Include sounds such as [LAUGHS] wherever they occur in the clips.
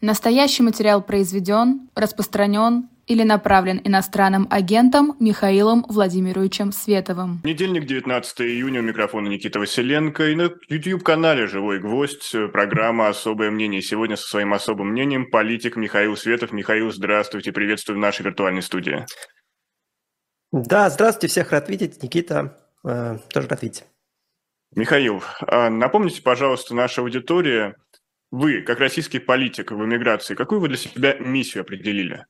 Настоящий материал произведен, распространен или направлен иностранным агентом Михаилом Владимировичем Световым. Недельник, 19 июня, у микрофона Никита Василенко. И на YouTube-канале «Живой гвоздь» программа «Особое мнение». Сегодня со своим особым мнением политик Михаил Светов. Михаил, здравствуйте, приветствую в нашей виртуальной студии. Да, здравствуйте, всех рад видеть. Никита, э, тоже рад видеть. Михаил, а напомните, пожалуйста, нашей аудитории, вы, как российский политик в эмиграции, какую вы для себя миссию определили?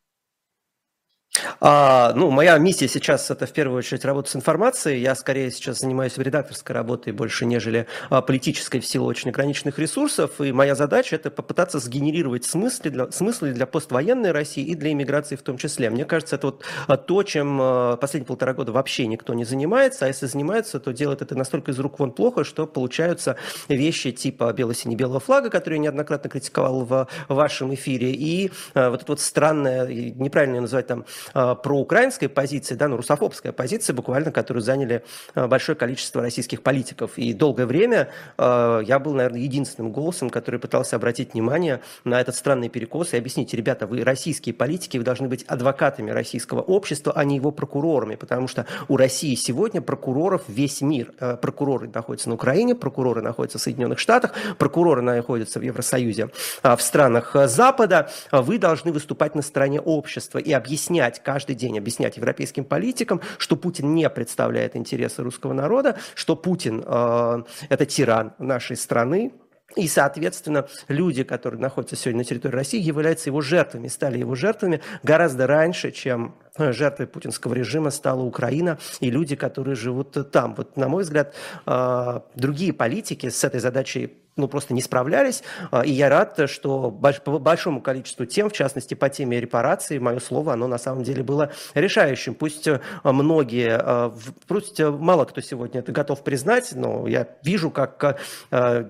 А, ну, моя миссия сейчас это в первую очередь работа с информацией. Я скорее сейчас занимаюсь редакторской работой больше, нежели а, политической в силу очень ограниченных ресурсов. И моя задача это попытаться сгенерировать смыслы для, смыслы для поствоенной России и для иммиграции в том числе. Мне кажется, это вот а, то, чем а, последние полтора года вообще никто не занимается. А если занимается, то делает это настолько из рук вон плохо, что получаются вещи типа бело-сине-белого флага, который я неоднократно критиковал в вашем эфире, и а, вот это вот странное, неправильно называть там Э, проукраинской позиции, да, ну, русофобская позиция буквально, которую заняли э, большое количество российских политиков. И долгое время э, я был, наверное, единственным голосом, который пытался обратить внимание на этот странный перекос и объяснить, ребята, вы российские политики, вы должны быть адвокатами российского общества, а не его прокурорами, потому что у России сегодня прокуроров весь мир. Прокуроры находятся на Украине, прокуроры находятся в Соединенных Штатах, прокуроры находятся в Евросоюзе, в странах Запада. Вы должны выступать на стороне общества и объяснять, каждый день объяснять европейским политикам, что Путин не представляет интересы русского народа, что Путин э, это тиран нашей страны, и, соответственно, люди, которые находятся сегодня на территории России, являются его жертвами, стали его жертвами гораздо раньше, чем жертвой путинского режима стала Украина и люди, которые живут там. Вот, на мой взгляд, э, другие политики с этой задачей ну, просто не справлялись. И я рад, что по большому количеству тем, в частности, по теме репарации, мое слово, оно на самом деле было решающим. Пусть э, многие, э, пусть э, мало кто сегодня это готов признать, но я вижу, как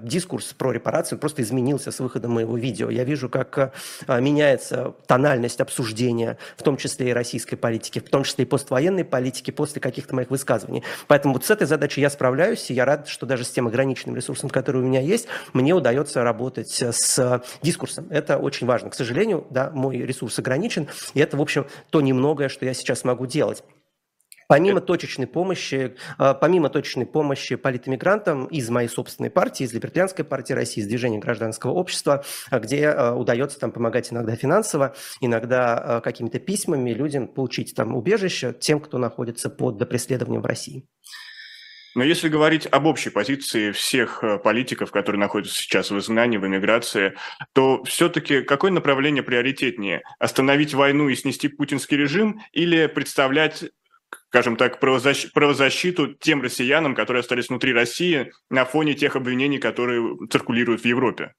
дискурс про репарацию просто изменился с выходом моего видео. Я вижу, как меняется тональность обсуждения, в том числе и российской политики, в том числе и поствоенной политики после каких-то моих высказываний. Поэтому вот с этой задачей я справляюсь, и я рад, что даже с тем ограниченным ресурсом, который у меня есть, мне удается работать с дискурсом. Это очень важно. К сожалению, да, мой ресурс ограничен, и это, в общем, то немногое, что я сейчас могу делать. Помимо точечной помощи, а, помимо точечной помощи политэмигрантам из моей собственной партии, из Либертарианской партии России, из Движения гражданского общества, а, где а, удается там помогать иногда финансово, иногда какими-то письмами людям получить там убежище тем, кто находится под преследованием в России. Но если говорить об общей позиции всех политиков, которые находятся сейчас в изгнании, в эмиграции, то все-таки какое направление приоритетнее? Остановить войну и снести путинский режим или представлять скажем так, правозащ... правозащиту тем россиянам, которые остались внутри России на фоне тех обвинений, которые циркулируют в Европе?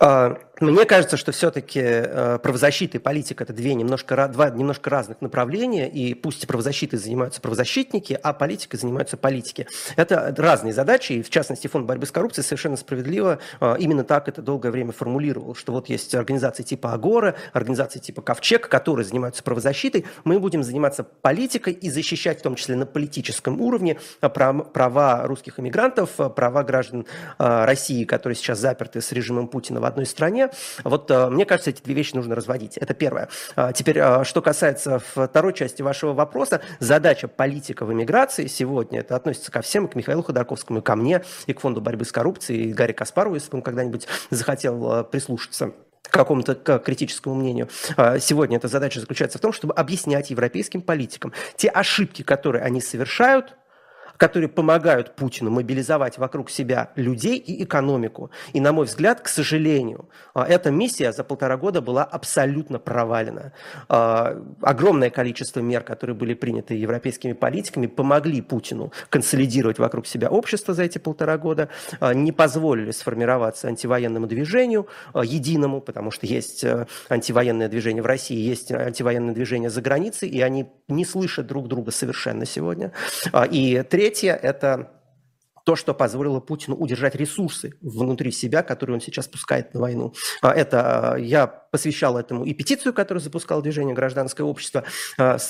А, мне кажется, что все-таки э, правозащита и политика – это две немножко, два немножко разных направления, и пусть правозащитой занимаются правозащитники, а политикой занимаются политики. Это разные задачи, и в частности Фонд борьбы с коррупцией совершенно справедливо э, именно так это долгое время формулировал, что вот есть организации типа Агора, организации типа Ковчег, которые занимаются правозащитой, мы будем заниматься политикой и защищать в том числе на политическом уровне э, права русских иммигрантов, права граждан России, которые сейчас заперты с режимом Путина в одной стране. Вот э, мне кажется, эти две вещи нужно разводить. Это первое. А, теперь, э, что касается второй части вашего вопроса, задача политика в эмиграции сегодня, это относится ко всем, к Михаилу Ходорковскому, и ко мне, и к Фонду борьбы с коррупцией, и Гарри Каспарову, если бы он когда-нибудь захотел э, прислушаться к какому-то к критическому мнению. А, сегодня эта задача заключается в том, чтобы объяснять европейским политикам те ошибки, которые они совершают, которые помогают Путину мобилизовать вокруг себя людей и экономику. И, на мой взгляд, к сожалению, а, эта миссия за полтора года была абсолютно провалена. А, огромное количество мер, которые были приняты европейскими политиками, помогли Путину консолидировать вокруг себя общество за эти полтора года, а, не позволили сформироваться антивоенному движению единому, потому что есть э, антивоенное движение в России, есть антивоенное движение за границей, и они не слышат друг друга совершенно сегодня. И третье, Третье – это то, что позволило Путину удержать ресурсы внутри себя, которые он сейчас пускает на войну. А это, я посвящал этому и петицию, которую запускал движение «Гражданское общество»,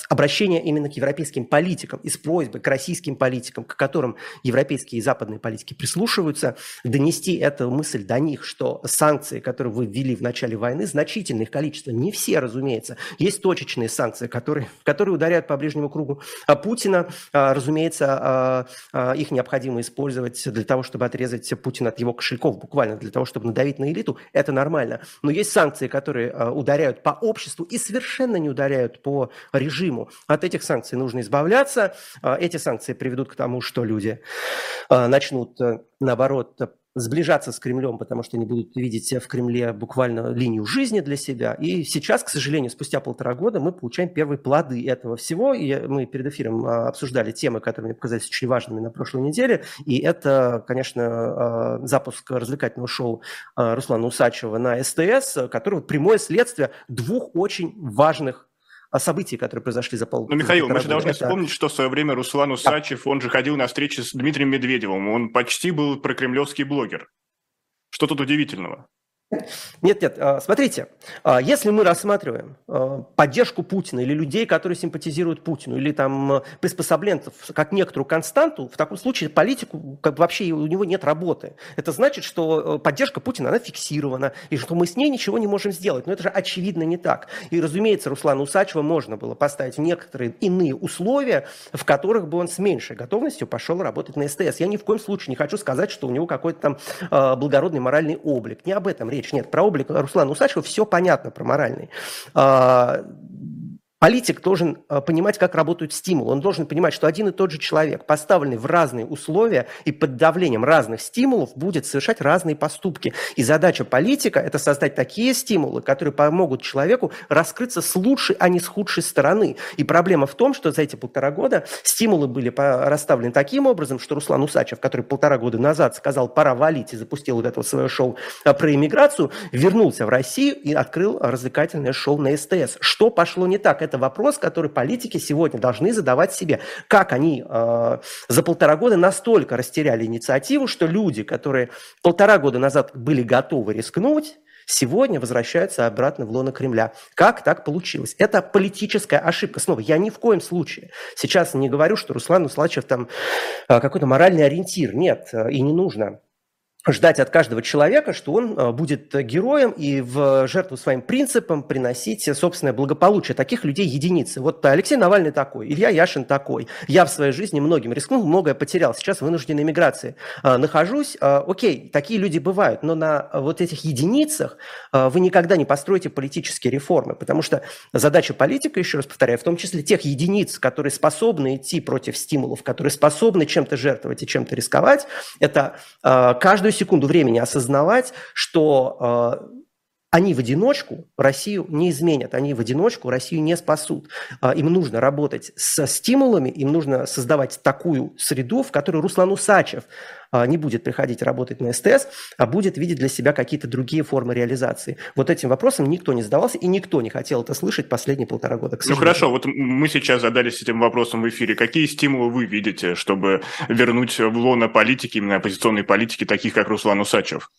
обращение именно к европейским политикам и с просьбой к российским политикам, к которым европейские и западные политики прислушиваются, донести эту мысль до них, что санкции, которые вы ввели в начале войны, значительное их количество, не все, разумеется. Есть точечные санкции, которые, которые ударяют по ближнему кругу а Путина. А, разумеется, а, их необходимо использовать для того, чтобы отрезать Путина от его кошельков, буквально для того, чтобы надавить на элиту. Это нормально. Но есть санкции, которые ударяют по обществу и совершенно не ударяют по режиму. От этих санкций нужно избавляться. Эти санкции приведут к тому, что люди начнут, э, наоборот, сближаться с Кремлем, потому что они будут видеть в Кремле буквально линию жизни для себя. И сейчас, к сожалению, спустя полтора года мы получаем первые плоды этого всего. И мы перед эфиром а, обсуждали темы, которые мне показались очень важными на прошлой неделе. И это, конечно, а, запуск развлекательного шоу а, Руслана Усачева на СТС, который прямое следствие двух очень важных событий, которые произошли за пол. Ну, Михаил, мы же должны это... вспомнить, что в свое время Руслан Усачев, да. он же ходил на встречи с Дмитрием Медведевым, он почти был прокремлевский блогер. Что тут удивительного? Нет, нет, а, смотрите, а, если мы рассматриваем а, поддержку Путина или людей, которые симпатизируют Путину, или там приспособленцев как некоторую константу, в таком случае политику как бы вообще у него нет работы. Это значит, что поддержка Путина, она фиксирована, и что мы с ней ничего не можем сделать. Но это же очевидно не так. И, разумеется, Руслану Усачева можно было поставить некоторые иные условия, в которых бы он с меньшей готовностью пошел работать на СТС. Я ни в коем случае не хочу сказать, что у него какой-то там благородный моральный облик. Не об этом речь речь. Нет, про облик Руслана Усачева все понятно про моральный. Политик должен э, понимать, как работают стимулы. Он должен понимать, что один и тот же человек, поставленный в разные условия и под давлением разных стимулов, будет совершать разные поступки. И задача политика – это создать такие стимулы, которые помогут человеку раскрыться с лучшей, а не с худшей стороны. И проблема в том, что за эти полтора года стимулы были расставлены таким образом, что Руслан Усачев, который полтора года назад сказал «пора валить» и запустил вот это свое шоу э, про иммиграцию, вернулся в Россию и открыл развлекательное шоу на СТС. Что пошло не так? Это вопрос, который политики сегодня должны задавать себе. Как они э, за полтора года настолько растеряли инициативу, что люди, которые полтора года назад были готовы рискнуть, сегодня возвращаются обратно в лоно Кремля. Как так получилось? Это политическая ошибка. Снова, я ни в коем случае сейчас не говорю, что Руслан Услачев там э, какой-то моральный ориентир. Нет, э, и не нужно ждать от каждого человека, что он э, будет героем и в жертву своим принципам приносить собственное благополучие. Таких людей единицы. Вот Алексей Навальный такой, Илья Яшин такой. Я в своей жизни многим рискнул, многое потерял. Сейчас в вынужденной миграции э, нахожусь. Э, окей, такие люди бывают, но на вот этих единицах вы никогда не построите политические реформы, потому что задача политика, еще раз повторяю, в том числе тех единиц, которые способны идти против стимулов, которые способны чем-то жертвовать и чем-то рисковать, это каждую секунду времени осознавать, что э, они в одиночку Россию не изменят, они в одиночку Россию не спасут. А, им нужно работать со стимулами, им нужно создавать такую среду, в которой Руслан Усачев а, не будет приходить работать на СТС, а будет видеть для себя какие-то другие формы реализации. Вот этим вопросом никто не задавался, и никто не хотел это слышать последние полтора года. Ну хорошо, вот мы сейчас задались этим вопросом в эфире. Какие стимулы вы видите, чтобы вернуть в лоно политики, именно оппозиционной политики, таких как Руслан Усачев?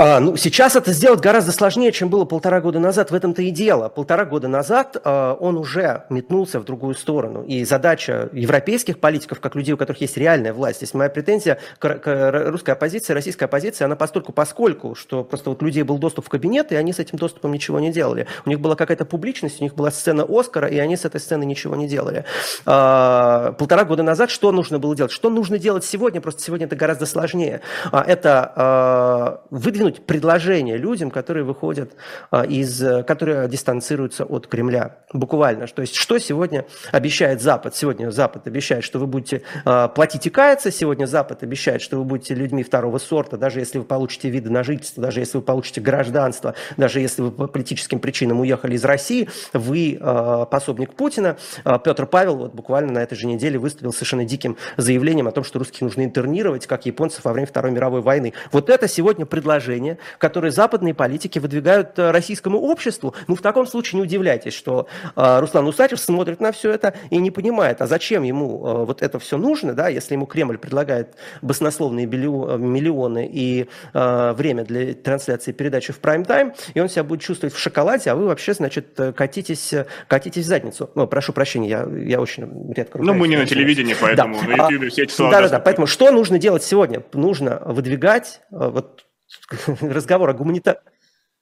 А, ну, сейчас это сделать гораздо сложнее, чем было полтора года назад. В этом-то и дело. Полтора года назад а, он уже метнулся в другую сторону. И задача европейских политиков, как людей, у которых есть реальная власть, здесь моя претензия к, к русской оппозиции, российской оппозиции, она постольку поскольку, что просто вот людей был доступ в кабинет, и они с этим доступом ничего не делали. У них была какая-то публичность, у них была сцена Оскара, и они с этой сцены ничего не делали. А, полтора года назад что нужно было делать? Что нужно делать сегодня? Просто сегодня это гораздо сложнее. А, это а, выдвинуть выдвинуть предложение людям, которые выходят а, из, которые дистанцируются от Кремля. Буквально. То есть, что сегодня обещает Запад? Сегодня Запад обещает, что вы будете а, платить и каяться. Сегодня Запад обещает, что вы будете людьми второго сорта, даже если вы получите виды на жительство, даже если вы получите гражданство, даже если вы по политическим причинам уехали из России, вы а, пособник Путина. Петр Павел вот буквально на этой же неделе выступил совершенно диким заявлением о том, что русских нужно интернировать, как японцев во время Второй мировой войны. Вот это сегодня предложение предложения, которые западные политики выдвигают э, российскому обществу. Ну, в таком случае не удивляйтесь, что э, Руслан Усачев смотрит на все это и не понимает, а зачем ему э, вот это все нужно, да, если ему Кремль предлагает баснословные миллионы и время для трансляции передачи в прайм-тайм, и он себя будет чувствовать в шоколаде, а вы вообще, значит, катитесь, катитесь в задницу. Ну, прошу прощения, я, я очень редко... Ну, мы не на телевидении, поэтому да. на YouTube все эти слова... Да-да-да, поэтому что нужно делать сегодня? Нужно выдвигать, вот [LAUGHS] разговор о гуманита...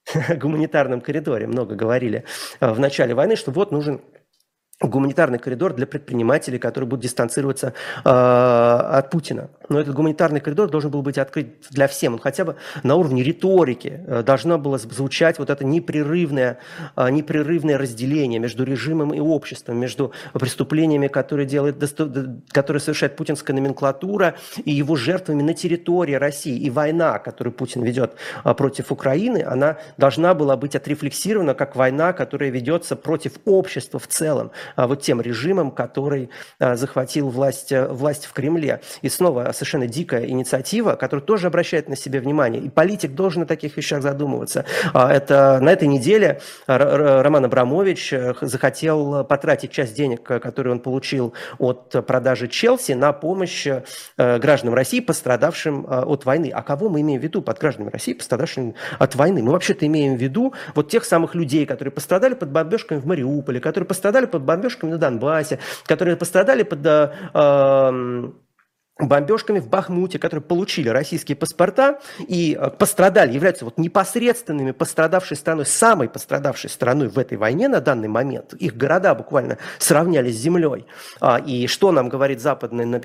[LAUGHS] гуманитарном коридоре, много говорили э, в начале войны, что вот нужен гуманитарный коридор для предпринимателей, которые будут дистанцироваться э, от Путина. Но этот гуманитарный коридор должен был быть открыт для всем. Он хотя бы на уровне риторики э, должно было звучать вот это непрерывное, э, непрерывное разделение между режимом и обществом, между преступлениями, которые, делает, которые совершает путинская номенклатура и его жертвами на территории России. И война, которую Путин ведет э, против Украины, она должна была быть отрефлексирована как война, которая ведется против общества в целом. Вот тем режимом, который захватил власть, власть в Кремле. И снова совершенно дикая инициатива, которая тоже обращает на себя внимание. И политик должен о таких вещах задумываться. А, это на этой неделе Роман Абрамович э, захотел потратить часть денег, которые он получил от продажи Челси, на помощь э, гражданам России, пострадавшим от войны. А кого мы имеем в виду под гражданами России, пострадавшим от войны? Мы вообще-то имеем в виду вот тех самых людей, которые пострадали под бомбежками в Мариуполе, которые пострадали под бомбежками на Донбассе, которые пострадали под э, эм, бомбежками в Бахмуте, которые получили российские паспорта и э, пострадали, являются вот непосредственными пострадавшей страной, самой пострадавшей страной в этой войне на данный момент. Их города буквально сравнялись с землей. А, и что нам говорит западные,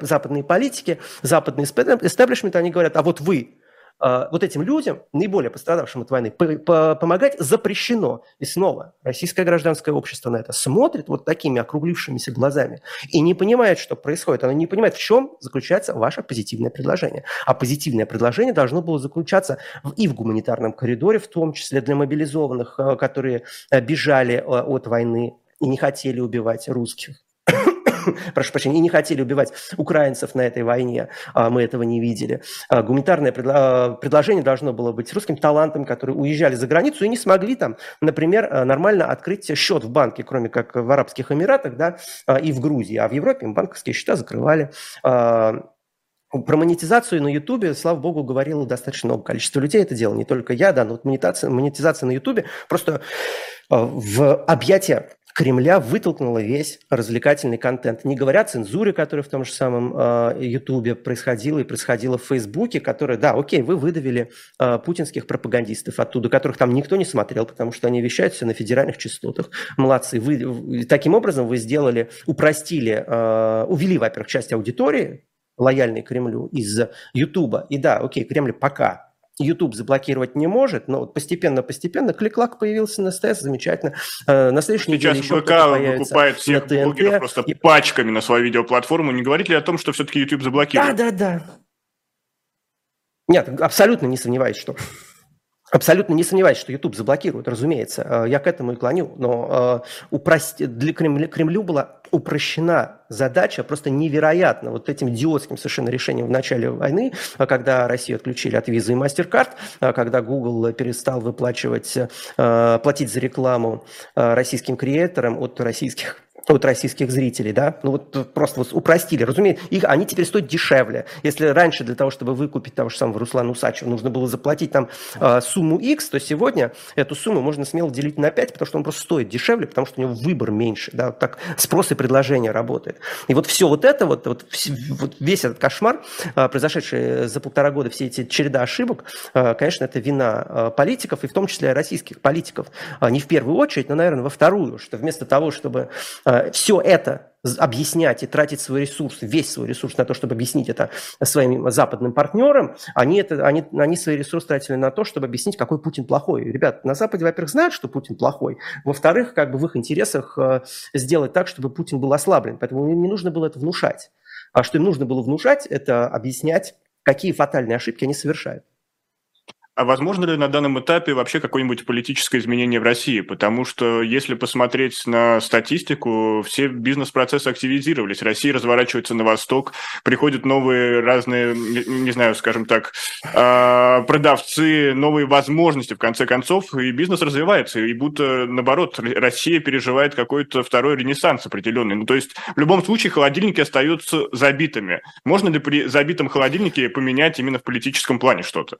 западные политики, западный истеблишмент, они говорят, а вот вы вот этим людям, наиболее пострадавшим от войны, помогать запрещено. И снова российское гражданское общество на это смотрит вот такими округлившимися глазами и не понимает, что происходит. Оно не понимает, в чем заключается ваше позитивное предложение. А позитивное предложение должно было заключаться и в гуманитарном коридоре, в том числе для мобилизованных, а, которые а, бежали от войны и не хотели убивать русских [LAUGHS] прошу прощения, и не хотели убивать украинцев на этой войне, а мы этого не видели. А, гуманитарное а, предложение должно было быть русским талантом, которые уезжали за границу и не смогли там, например, нормально открыть счет в банке, кроме как в Арабских Эмиратах, да, и в Грузии, а в Европе банковские счета закрывали. Про монетизацию на Ютубе, слава богу, говорило достаточно много количества людей. Это дело не только я, да, но вот монетизация, монетизация на Ютубе просто в объятия Кремля вытолкнула весь развлекательный контент. Не говоря о цензуре, которая в том же самом э, Ютубе происходила и происходила в Фейсбуке, которая, да, окей, вы выдавили э, путинских пропагандистов оттуда, которых там никто не смотрел, потому что они вещают все на федеральных частотах. Молодцы. Вы, таким образом вы сделали, упростили, э, увели, во-первых, часть аудитории, лояльной Кремлю, из Ютуба. И да, окей, Кремль пока YouTube заблокировать не может, но постепенно-постепенно клик-лак появился на СТС, замечательно. Э, на следующей Сейчас неделе еще ВК выкупает всех на блогеров просто и... пачками на свою видеоплатформу. Не говорит ли о том, что все-таки YouTube заблокирует? Да, да, да. Нет, абсолютно не сомневаюсь, что Абсолютно не сомневаюсь, что YouTube заблокируют, разумеется. Э, я к этому и клоню. Но э, для Кремля, Кремлю была упрощена задача просто невероятно вот этим идиотским совершенно решением в начале войны, э, когда Россию отключили от визы и MasterCard, когда Google перестал выплачивать, платить за рекламу российским креаторам от российских от российских зрителей, да, ну вот просто вот упростили. Разумеется, их, они теперь стоят дешевле. Если раньше для того, чтобы выкупить того же самого Руслана Усачева, нужно было заплатить там э, сумму X, то сегодня эту сумму можно смело делить на 5, потому что он просто стоит дешевле, потому что у него выбор меньше, да, вот так спрос и предложение работает. И вот все вот это, вот, вот, вот весь этот кошмар, э, произошедший за полтора года, все эти череда ошибок, э, конечно, это вина э, политиков, и в том числе российских политиков. Э, не в первую очередь, но, наверное, во вторую, что вместо того, чтобы э, все это объяснять и тратить свой ресурс, весь свой ресурс на то, чтобы объяснить это своим западным партнерам, они, это, они, они свои ресурсы тратили на то, чтобы объяснить, какой Путин плохой. Ребят, на Западе, во-первых, знают, что Путин плохой, во-вторых, как бы в их интересах э, сделать так, чтобы Путин был ослаблен, поэтому им не нужно было это внушать. А что им нужно было внушать, это объяснять, какие фатальные ошибки они совершают. А возможно ли на данном этапе вообще какое-нибудь политическое изменение в России? Потому что если посмотреть на статистику, все бизнес-процессы активизировались. Россия разворачивается на восток, приходят новые разные, не знаю, скажем так, а, продавцы, новые возможности, в конце концов, и бизнес развивается. И будто, наоборот, Россия переживает какой-то второй ренессанс определенный. Ну, то есть, в любом случае, холодильники остаются забитыми. Можно ли при забитом холодильнике поменять именно в политическом плане что-то?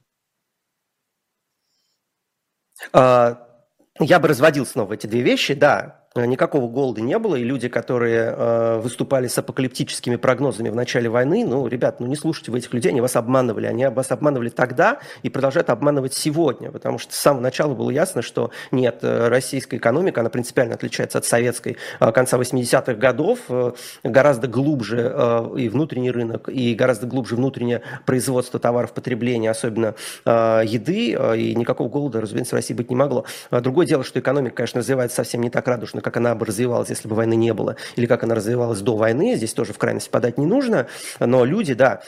А, я бы разводил снова эти две вещи, да. Э, никакого голода не было, и люди, которые э, выступали с апокалиптическими прогнозами в начале войны, ну, ребят, ну не слушайте вы этих людей, они вас обманывали. Они вас обманывали тогда и продолжают обманывать сегодня, потому что с самого начала было ясно, что нет, э, российская экономика, она принципиально отличается от советской э, конца 80-х годов, гораздо глубже э, и внутренний рынок, и гораздо глубже внутреннее производство товаров потребления, особенно э, еды, и никакого голода, разумеется, в России быть не могло. Другое дело, что экономика, конечно, развивается совсем не так радужно, как она бы развивалась, если бы войны не было, или как она развивалась до войны, здесь тоже в крайность подать не нужно, но люди, да,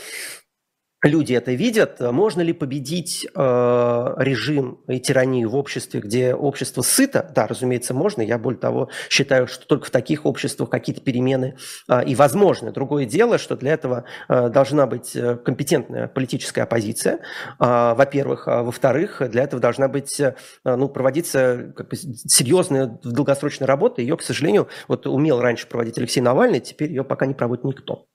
люди это видят. Можно ли победить э, режим и тиранию в обществе, где общество сыто? Да, разумеется, можно. Я, более того, считаю, что только в таких обществах какие-то перемены э, и возможны. Другое дело, что для этого э, должна быть э, компетентная политическая оппозиция, э, во-первых. А во-вторых, для этого должна быть, э, ну, проводиться как бы, серьезная долгосрочная работа. Ее, к сожалению, вот умел раньше проводить Алексей Навальный, теперь ее пока не проводит никто.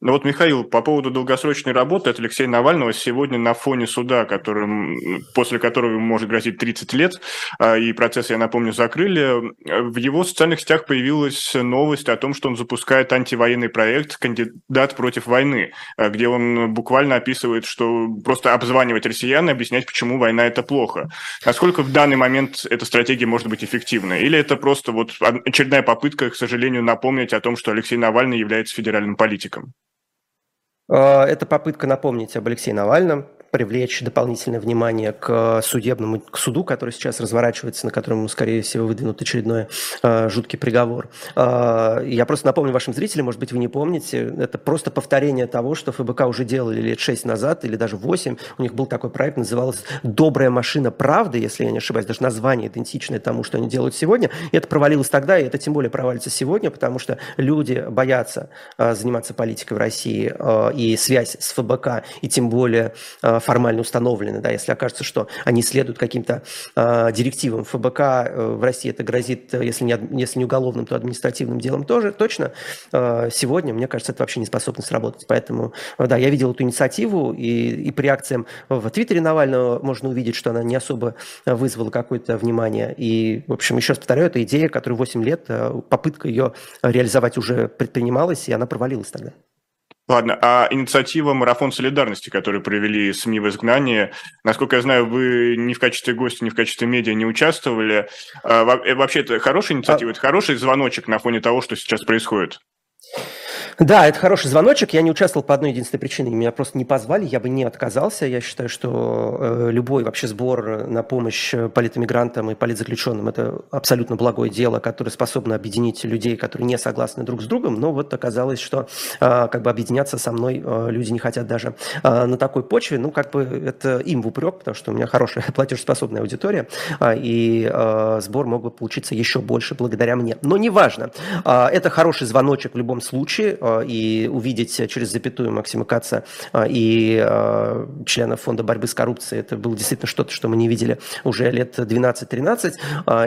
Ну вот, Михаил, по поводу долгосрочной работы от Алексея Навального сегодня на фоне суда, которым, после которого может грозить 30 лет, а, и процесс, я напомню, закрыли, в его социальных сетях появилась новость о том, что он запускает антивоенный проект «Кандидат против войны», а, где он буквально описывает, что просто обзванивать россиян и объяснять, почему война – это плохо. Насколько в данный момент эта стратегия может быть эффективной? Или это просто вот очередная попытка, к сожалению, напомнить о том, что Алексей Навальный является федеральным политиком? Э, это попытка напомнить об Алексее Навальном, привлечь дополнительное внимание к судебному к суду, который сейчас разворачивается, на котором, скорее всего, выдвинут очередной э, жуткий приговор. Э, я просто напомню вашим зрителям, может быть, вы не помните, это просто повторение того, что ФБК уже делали лет 6 назад или даже 8. У них был такой проект, назывался «Добрая машина правды», если я не ошибаюсь, даже название идентичное тому, что они делают сегодня. И это провалилось тогда, и это тем более провалится сегодня, потому что люди боятся э, заниматься политикой в России, э, и связь с ФБК, и тем более э, формально установлены, да, если окажется, что они следуют каким-то э, директивам ФБК, э, в России это грозит, если не, если не уголовным, то административным делом тоже, точно. Э, сегодня, мне кажется, это вообще не способно сработать. Поэтому, да, я видел эту инициативу, и, и по реакциям в Твиттере Навального можно увидеть, что она не особо вызвала какое-то внимание. И, в общем, еще раз повторяю, это идея, которую 8 лет, э, попытка ее реализовать уже предпринималась, и она провалилась тогда. Ладно, а инициатива «Марафон солидарности», которую провели СМИ в изгнании, насколько я знаю, вы ни в качестве гостя, ни в качестве медиа не участвовали. А, э, вообще, это хорошая инициатива, а... это хороший звоночек на фоне того, что сейчас происходит? Да, это хороший звоночек. Я не участвовал по одной единственной причине. Меня просто не позвали, я бы не отказался. Я считаю, что э, любой вообще сбор на помощь политэмигрантам и политзаключенным – это абсолютно благое дело, которое способно объединить людей, которые не согласны друг с другом. Но вот оказалось, что э, как бы объединяться со мной э, люди не хотят даже на такой почве. Ну, как бы это им в упрек, потому что у меня хорошая [LAUGHS] платежеспособная аудитория, и сбор мог бы получиться еще больше благодаря мне. Но неважно. Это хороший звоночек в любом случае – и увидеть через запятую Максима Каца э, и э, членов Фонда борьбы с коррупцией, это было действительно что-то, что мы не видели уже лет 12-13.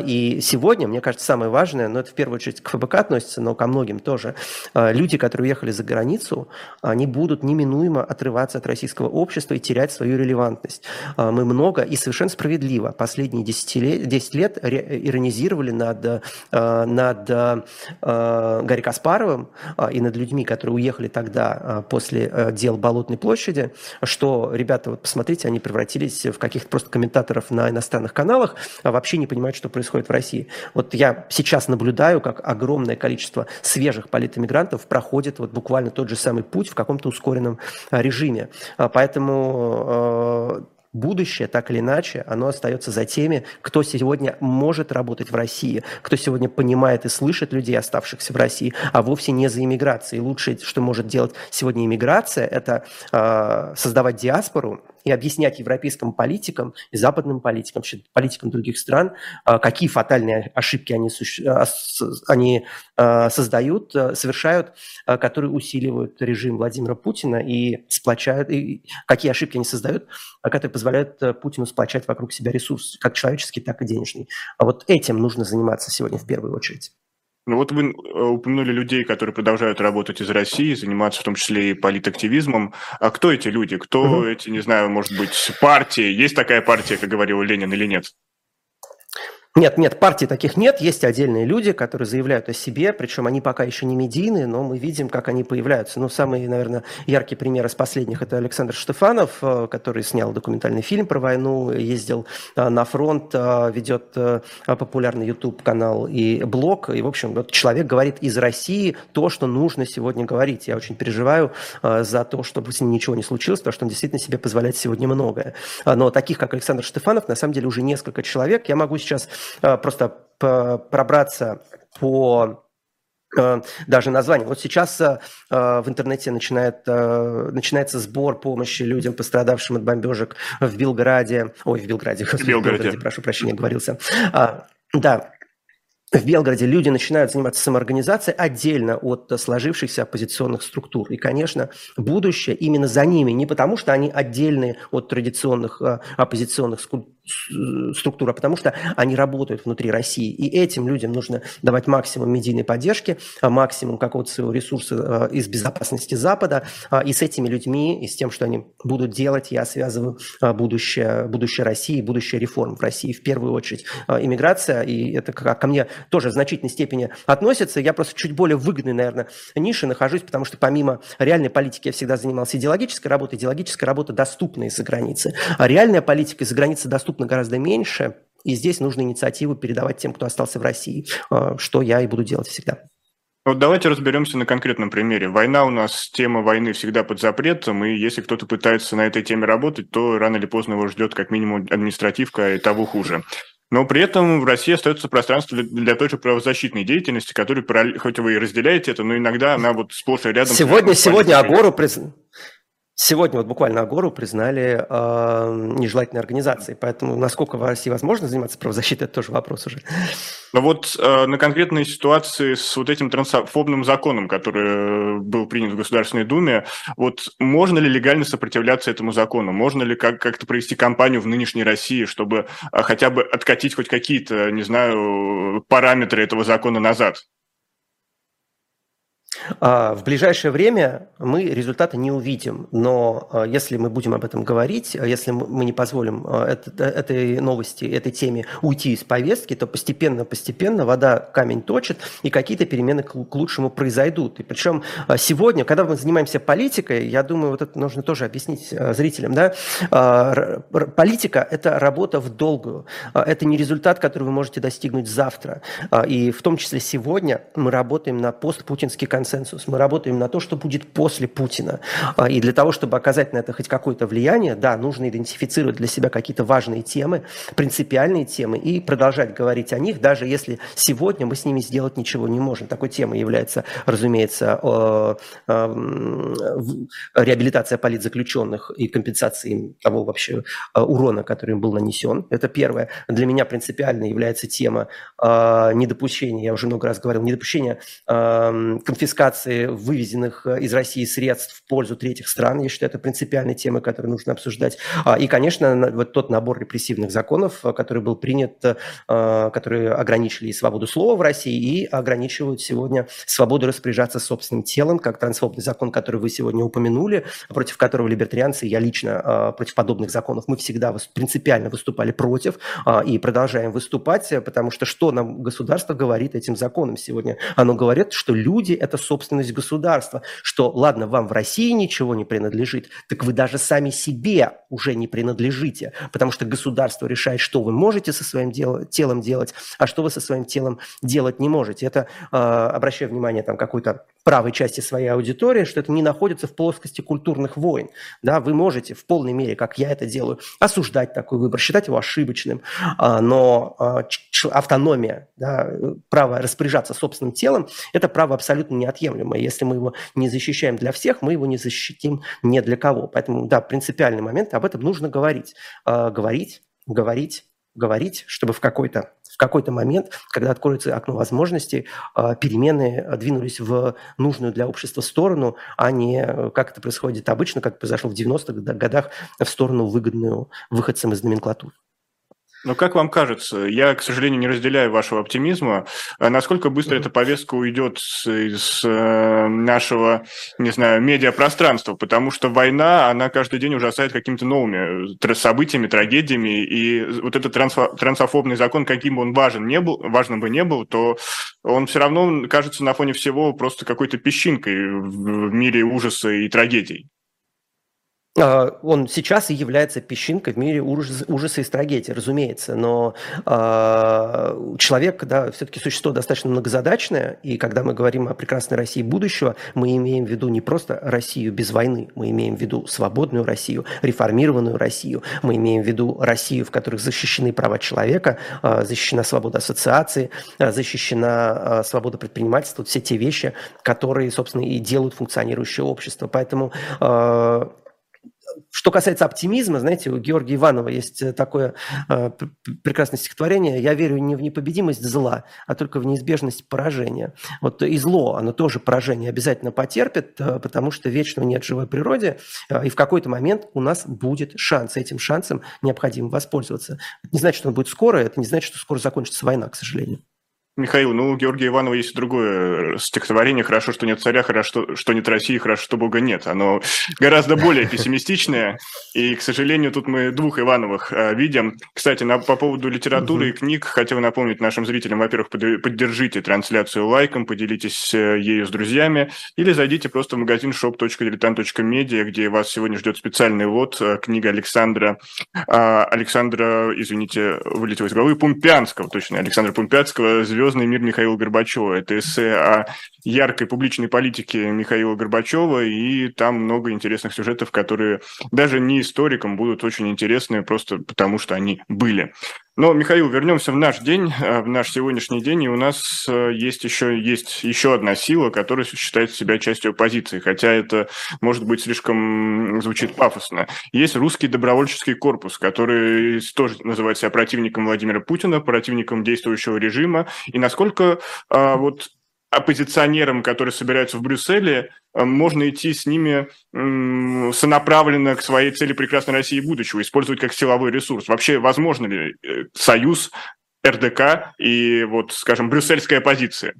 И сегодня, мне кажется, самое важное, но это в первую очередь к ФБК относится, но ко многим тоже, люди, которые уехали за границу, они будут неминуемо отрываться от российского общества и терять свою релевантность. Мы много и совершенно справедливо последние 10 лет, 10 лет иронизировали над, над Гарри Каспаровым и над людьми, людьми, которые уехали тогда а, после э, дел Болотной площади, что, ребята, вот посмотрите, они превратились в каких-то просто комментаторов на иностранных каналах, а вообще не понимают, что происходит в России. Вот я сейчас наблюдаю, как огромное количество свежих политэмигрантов проходит вот буквально тот же самый путь в каком-то ускоренном а, режиме. А, поэтому будущее, так или иначе, оно остается за теми, кто сегодня может работать в России, кто сегодня понимает и слышит людей, оставшихся в России, а вовсе не за иммиграцией. Лучшее, что может делать сегодня иммиграция, это э, создавать диаспору, и объяснять европейским политикам и западным политикам, политикам других стран, какие фатальные ошибки они, они создают, совершают, которые усиливают режим Владимира Путина и сплочают, и какие ошибки они создают, которые позволяют Путину сплочать вокруг себя ресурсы, как человеческий, так и денежный. А вот этим нужно заниматься сегодня в первую очередь. Ну вот вы э, упомянули людей, которые продолжают работать из России, заниматься в том числе и политактивизмом. А кто эти люди? Кто угу. эти, не знаю, может быть, партии? Есть такая партия, как говорил Ленин, или нет? Нет, нет, партий таких нет. Есть отдельные люди, которые заявляют о себе, причем они пока еще не медийные, но мы видим, как они появляются. Ну, самый, наверное, яркий пример из последних – это Александр Штефанов, э, который снял документальный фильм про войну, ездил э, на фронт, э, ведет популярный YouTube-канал и блог. И, в общем, вот человек говорит из России то, что нужно сегодня говорить. Я очень переживаю за то, чтобы с ним ничего не случилось, потому что он действительно себе позволяет сегодня многое. Но таких, как Александр Штефанов, на самом деле уже несколько человек. Я могу сейчас просто пробраться по э, даже название. Вот сейчас э, в интернете начинает, начинается сбор помощи людям, пострадавшим от бомбежек в Белграде. Ой, в Белграде. В Белграде, Белграде прошу прощения, говорился. А, да, в Белгороде люди начинают заниматься самоорганизацией отдельно от сложившихся оппозиционных структур. И, конечно, будущее именно за ними, не потому что они отдельные от традиционных оппозиционных структура, потому что они работают внутри России. И этим людям нужно давать максимум медийной поддержки, а максимум какого-то своего ресурса э, из безопасности Запада. А, и с этими людьми, и с тем, что они будут делать, я связываю а, будущее, будущее России, будущее реформ в России. В первую очередь иммиграция, и это ко мне тоже в значительной степени относится. Я просто чуть более выгодной, наверное, нише нахожусь, потому что помимо реальной политики я всегда занимался идеологической работой. Идеологическая работа доступна из-за границы. А реальная политика из-за границы доступна доступно гораздо меньше, и здесь нужно инициативу передавать тем, кто остался в России, э, что я и буду делать всегда. Вот давайте разберемся на конкретном примере. Война у нас, тема войны всегда под запретом, и если кто-то пытается на этой теме работать, то рано или поздно его ждет как минимум административка и того хуже. Но при этом в России остается пространство для, той же правозащитной деятельности, которую, хоть вы и разделяете это, но иногда она вот сплошь и рядом... Сегодня, сегодня Агору... Сегодня вот буквально Агору признали э, нежелательной организацией, поэтому насколько в России возможно заниматься правозащитой, это тоже вопрос уже. Но вот э, на конкретной ситуации с вот этим трансфобным законом, который был принят в Государственной Думе, вот можно ли легально сопротивляться этому закону? Можно ли как- как-то провести кампанию в нынешней России, чтобы э, хотя бы откатить хоть какие-то, не знаю, параметры этого закона назад? А, в ближайшее время мы результаты не увидим, но а, если мы будем об этом говорить, а если мы не позволим этой новости, этой теме уйти из повестки, то постепенно-постепенно вода камень точит, и какие-то перемены к лучшему произойдут. И причем сегодня, когда мы занимаемся политикой, я думаю, вот это нужно тоже объяснить зрителям, да, политика – это работа в долгую, это не результат, который вы можете достигнуть завтра. И в том числе сегодня мы работаем на постпутинский концепт консенсус. Мы работаем на то, что будет после Путина. А, и для того, чтобы оказать на это хоть какое-то влияние, да, нужно идентифицировать для себя какие-то важные темы, принципиальные темы и продолжать говорить о них, даже если сегодня мы с ними сделать ничего не можем. Такой темой является, разумеется, реабилитация политзаключенных и компенсации того вообще а, урона, который им был нанесен. Это первое. Для меня принципиально является тема а, недопущения, я уже много раз говорил, недопущения конфискации конфискации вывезенных э, из России средств в пользу третьих стран. Я считаю, это принципиальная тема, которую нужно обсуждать. А, и, конечно, вот тот набор репрессивных законов, э, который был принят, э, которые ограничили свободу слова в России и ограничивают сегодня свободу распоряжаться собственным телом, как трансфобный закон, который вы сегодня упомянули, против которого либертарианцы, я лично против подобных законов, мы всегда принципиально выступали против и продолжаем выступать, потому что что нам государство говорит этим законом сегодня? Оно говорит, что люди – это собственность государства, что, ладно, вам в России ничего не принадлежит, так вы даже сами себе уже не принадлежите, потому что государство решает, что вы можете со своим дел- телом делать, а что вы со своим телом делать не можете. Это, э, обращаю внимание, там какой-то правой части своей аудитории, что это не находится в плоскости культурных войн. Да, вы можете в полной мере, как я это делаю, осуждать такой выбор, считать его ошибочным, а, но а, автономия, да, право распоряжаться собственным телом – это право абсолютно неотъемлемое. Если мы его не защищаем для всех, мы его не защитим ни для кого. Поэтому, да, принципиальный момент, об этом нужно говорить. А, говорить, говорить, говорить, чтобы в какой-то в какой-то момент, когда откроется окно возможностей, а, перемены двинулись в нужную для общества сторону, а не, как это происходит обычно, как произошло в 90-х годах, в сторону выгодную выходцам из номенклатуры. Ну, как вам кажется, я, к сожалению, не разделяю вашего оптимизма. А насколько быстро эта повестка уйдет из э, нашего, не знаю, медиапространства? Потому что война, она каждый день ужасает какими-то новыми э, событиями, трагедиями. И вот этот трансофобный закон, каким бы он важен не был, важным бы не был, то он все равно кажется на фоне всего просто какой-то песчинкой в мире ужаса и трагедий. А, он сейчас и является песчинкой в мире ужаса, и трагедии, разумеется, но э, человек, да, все-таки существо достаточно многозадачное, и когда мы говорим о прекрасной России будущего, мы имеем в виду не просто Россию без войны, мы имеем в виду свободную Россию, реформированную Россию, мы имеем в виду Россию, в которой защищены права человека, э, защищена свобода ассоциации, э, защищена э, свобода предпринимательства, вот все те вещи, которые, собственно, и делают функционирующее общество. Поэтому э, что касается оптимизма, знаете, у Георгия Иванова есть э, такое э, прекрасное стихотворение «Я верю не в непобедимость зла, а только в неизбежность поражения». Вот и зло, оно тоже поражение обязательно потерпит, э, потому что вечного нет в живой природе, э, и в какой-то момент у нас будет шанс. Этим шансом необходимо воспользоваться. Это не значит, что он будет скоро, это не значит, что скоро закончится война, к сожалению. Михаил, ну у Георгия Иванова есть другое стихотворение «Хорошо, что нет царя, хорошо, что нет России, хорошо, что Бога нет». Оно гораздо более пессимистичное, и, к сожалению, тут мы двух Ивановых э, видим. Кстати, на, по поводу литературы и книг хотел напомнить нашим зрителям, во-первых, поддержите трансляцию лайком, поделитесь э, ею с друзьями, или зайдите просто в магазин shop.diletant.media, где вас сегодня ждет специальный лот, э, книга Александра, Александра, извините, вылетел из головы, Пумпянского, точно, Александра Пумпянского «Звездный мир Михаила Горбачева». Это эссе о яркой публичной политике Михаила Горбачева, и там много интересных сюжетов, которые даже не историкам будут очень интересны, просто потому что они были. Но, Михаил, вернемся в наш день, э, в наш сегодняшний день, и у нас э, есть еще, есть еще одна сила, которая считает себя частью оппозиции, хотя это, может быть, слишком звучит пафосно. Есть русский добровольческий корпус, который тоже называет себя противником Владимира Путина, противником действующего режима, и насколько а, вот оппозиционерам, которые собираются в Брюсселе, э, можно идти с ними сонаправленно к своей цели прекрасной России будущего, использовать как силовой ресурс. Вообще, возможно ли э, союз РДК и, вот, скажем, брюссельская оппозиция?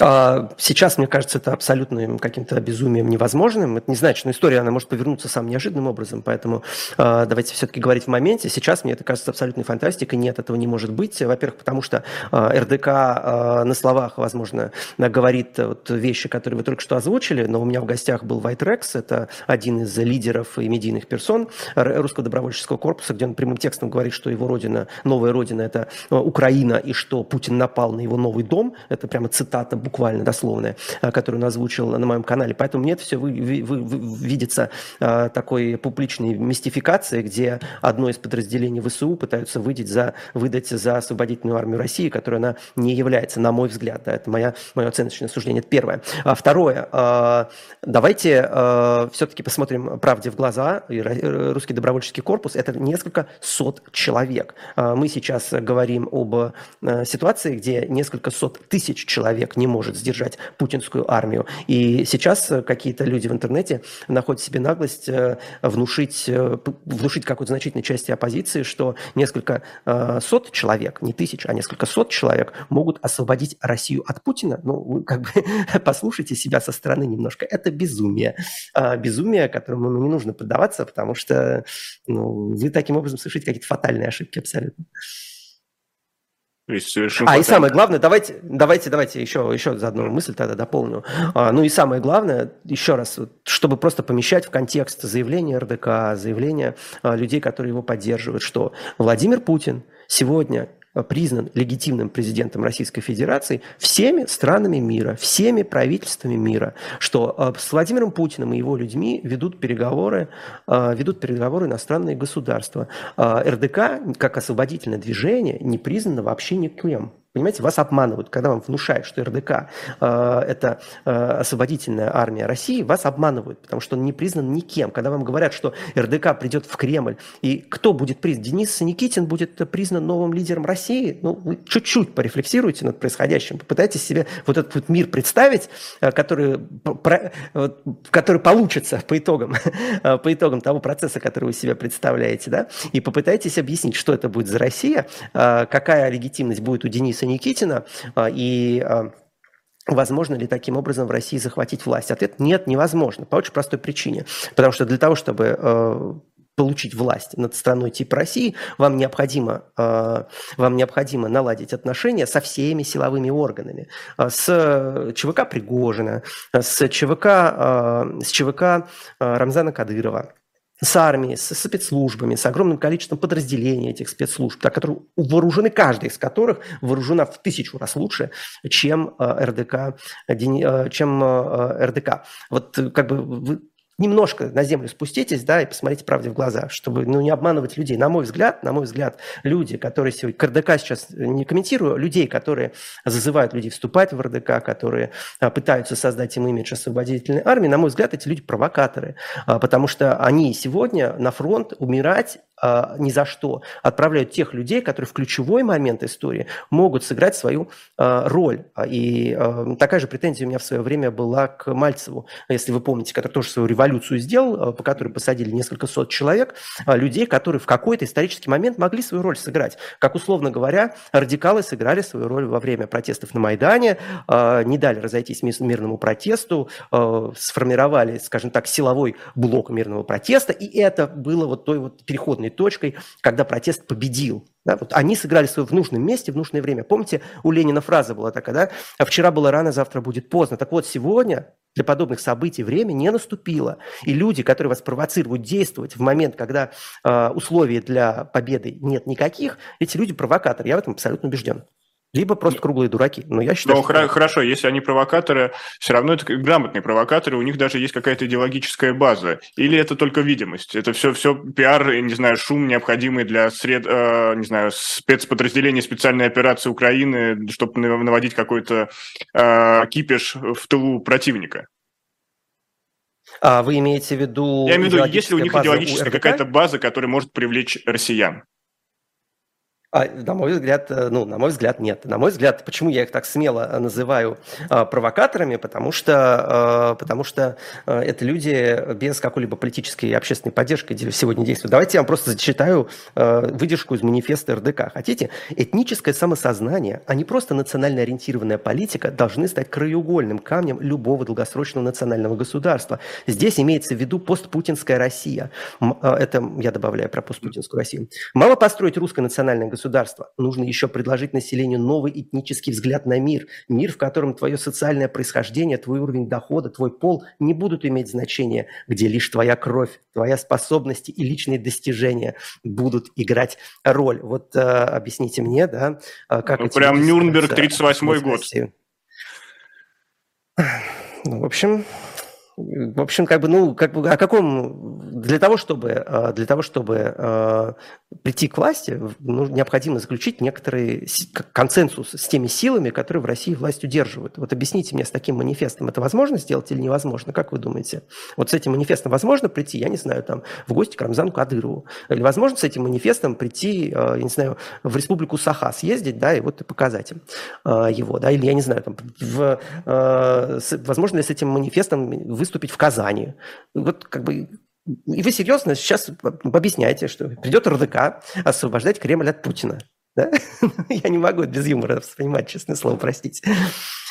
А, сейчас, мне кажется, это абсолютно каким-то безумием невозможным. Это не значит, что история, она может повернуться самым неожиданным образом, поэтому э, давайте все-таки говорить в моменте. Сейчас мне это кажется абсолютной фантастикой. Нет, этого не может быть. Во-первых, потому что э, РДК на словах, возможно, говорит вот вещи, которые вы только что озвучили, но у меня в гостях был White Rex, это один из лидеров и медийных персон Русского добровольческого корпуса, где он прямым текстом говорит, что его родина, новая родина – это Украина, и что Путин напал на его новый дом. Это прямо цитата буквально дословная, э, которую он озвучил на моем канале. Поэтому мне это все вы, вы, вы, видится э, такой публичной мистификацией, где одно из подразделений ВСУ пытаются выдать за, выдать за освободительную армию России, которая она не является, на мой взгляд. Да, это моя, мое оценочное суждение. Это первое. А второе. Э, давайте все-таки посмотрим правде в глаза. Русский добровольческий корпус – это несколько сот человек. Мы сейчас говорим об ситуации, где несколько сот тысяч человек не может сдержать путинскую армию. И сейчас э, какие-то люди в интернете находят себе наглость э, внушить, э, внушить какой-то значительной части оппозиции, что несколько сот человек, не тысяч, а несколько сот человек могут освободить Россию от Путина. Ну, вы как бы [LAUGHS] послушайте себя со стороны немножко. Это безумие. А, безумие, которому ну, не нужно поддаваться, потому что ну, вы таким образом совершите какие-то фатальные ошибки абсолютно. А, и самое главное, давайте, давайте, давайте еще, еще за одну мысль тогда дополню. А, ну и самое главное, еще раз, чтобы просто помещать в контекст заявления РДК, заявления а, людей, которые его поддерживают, что Владимир Путин сегодня признан легитимным президентом Российской Федерации всеми странами мира, всеми правительствами мира, что с Владимиром Путиным и его людьми ведут переговоры, ведут переговоры иностранные государства. РДК, как освободительное движение, не признано вообще никем. Понимаете, вас обманывают, когда вам внушают, что РДК э, это э, освободительная армия России, вас обманывают, потому что он не признан никем. Когда вам говорят, что РДК придет в Кремль, и кто будет признан? Денис Никитин будет признан новым лидером России? Ну, вы чуть-чуть порефлексируйте над происходящим, попытайтесь себе вот этот вот мир представить, э, который, который получится по итогам, [LAUGHS] э, по итогам того процесса, который вы себе представляете, да, и попытайтесь объяснить, что это будет за Россия, э, какая легитимность будет у Дениса Никитина а, и а, Возможно ли таким образом в России захватить власть? Ответ – нет, невозможно. По очень простой причине. Потому что для того, чтобы э, получить власть над страной типа России, вам необходимо, э, вам необходимо наладить отношения со всеми силовыми органами. С ЧВК Пригожина, с ЧВК, э, с ЧВК Рамзана Кадырова, с армией, с спецслужбами, с огромным количеством подразделений этих спецслужб, которые вооружены, каждая из которых вооружена в тысячу раз лучше, чем э, РДК, э, чем э, РДК. Вот как бы немножко на землю спуститесь, да, и посмотрите правде в глаза, чтобы, ну, не обманывать людей. На мой взгляд, на мой взгляд, люди, которые сегодня, РДК сейчас не комментирую, людей, которые зазывают людей вступать в РДК, которые а, пытаются создать им имидж освободительной армии, на мой взгляд, эти люди провокаторы, а, потому что они сегодня на фронт умирать а, ни за что отправляют тех людей, которые в ключевой момент истории могут сыграть свою а, роль. И а, такая же претензия у меня в свое время была к Мальцеву, если вы помните, который тоже свою революцию сделал, по которой посадили несколько сот человек, людей, которые в какой-то исторический момент могли свою роль сыграть. Как, условно говоря, радикалы сыграли свою роль во время протестов на Майдане, не дали разойтись мирному протесту, сформировали, скажем так, силовой блок мирного протеста, и это было вот той вот переходной переломной точкой, когда протест победил. Да, вот они сыграли свое в нужном месте, в нужное время. Помните, у Ленина фраза была такая, да? «А вчера было рано, завтра будет поздно. Так вот, сегодня для подобных событий время не наступило. И люди, которые вас провоцируют действовать в момент, когда э, условий для победы нет никаких, эти люди провокаторы. Я в этом абсолютно убежден либо просто круглые дураки. Но я считаю, Но что... хра- хорошо, если они провокаторы, все равно это грамотные провокаторы, у них даже есть какая-то идеологическая база. Или это только видимость? Это все, все пиар, не знаю, шум, необходимый для сред, э, не знаю, спецподразделений специальной операции Украины, чтобы наводить какой-то э, кипиш в тылу противника. А вы имеете в виду... Я имею в виду, если у них идеологическая какая-то база, которая может привлечь россиян. А, на мой взгляд, э, ну, на мой взгляд, нет. На мой взгляд, почему я их так смело э, называю а, провокаторами? Потому что, а, потому что а, это люди без какой-либо политической и общественной поддержки сегодня действуют. Давайте я вам просто зачитаю а, выдержку из манифеста РДК. Хотите? Этническое самосознание, а не просто национально ориентированная политика, должны стать краеугольным камнем любого долгосрочного национального государства. Здесь имеется в виду постпутинская Россия. Это я добавляю про постпутинскую Россию. Мало построить русское национальное государство, государства. Нужно еще предложить населению новый этнический взгляд на мир. Мир, в котором твое социальное происхождение, твой уровень дохода, твой пол не будут иметь значения, где лишь твоя кровь, твоя способности и личные достижения будут играть роль. Вот э, объясните мне, да, э, как... Ну, прям Нюрнберг, 38-й год. Ну, в общем, в общем, как бы, ну, как бы, о каком, для того, чтобы, э, для того, чтобы э, прийти к власти, ну, необходимо заключить некоторый консенсус с теми силами, которые в России власть удерживают. Вот объясните мне с таким манифестом, это возможно сделать или невозможно? Как вы думаете? Вот с этим манифестом возможно прийти, я не знаю, там, в гости к Рамзану Кадырову? Или возможно с этим манифестом прийти, э, я не знаю, в республику Саха съездить, да, и вот и показать им его, да, или, я не знаю, там, в, возможно ли с этим манифестом вы выступить в Казани. Вот как бы и вы серьезно сейчас объясняете, что придет РДК освобождать Кремль от Путина. Да? [LAUGHS] Я не могу без юмора воспринимать, честное слово, простите.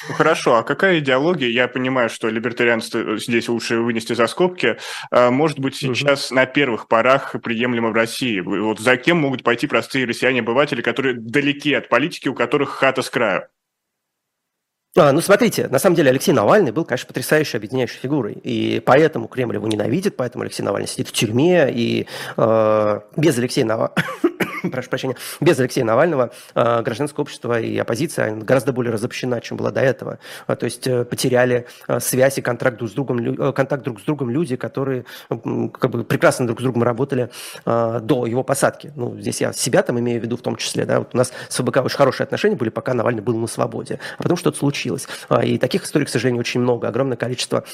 Ну, хорошо, а какая идеология, я понимаю, что либертарианство здесь лучше вынести за скобки, а, может быть сейчас угу. на первых порах приемлемо в России? Вот за кем могут пойти простые россияне-обыватели, которые далеки от политики, у которых хата с краю? А, ну, смотрите, на самом деле Алексей Навальный был, конечно, потрясающей объединяющей фигурой. И поэтому Кремль его ненавидит, поэтому Алексей Навальный сидит в тюрьме. И э, без Алексея Навального [LAUGHS] прошу прощения, без Алексея Навального э, гражданское общество и оппозиция гораздо более разобщена, чем была до этого. А, то есть э, потеряли э, связь и контракт друг с другом, контакт друг с другом люди, которые как бы прекрасно друг с другом работали до его посадки. Ну, здесь я себя там имею в виду в том числе. Да? Вот у нас с ФБК очень хорошие отношения были, пока Навальный был на свободе. А потом что-то случилось. И таких историй, к сожалению, очень много. Огромное количество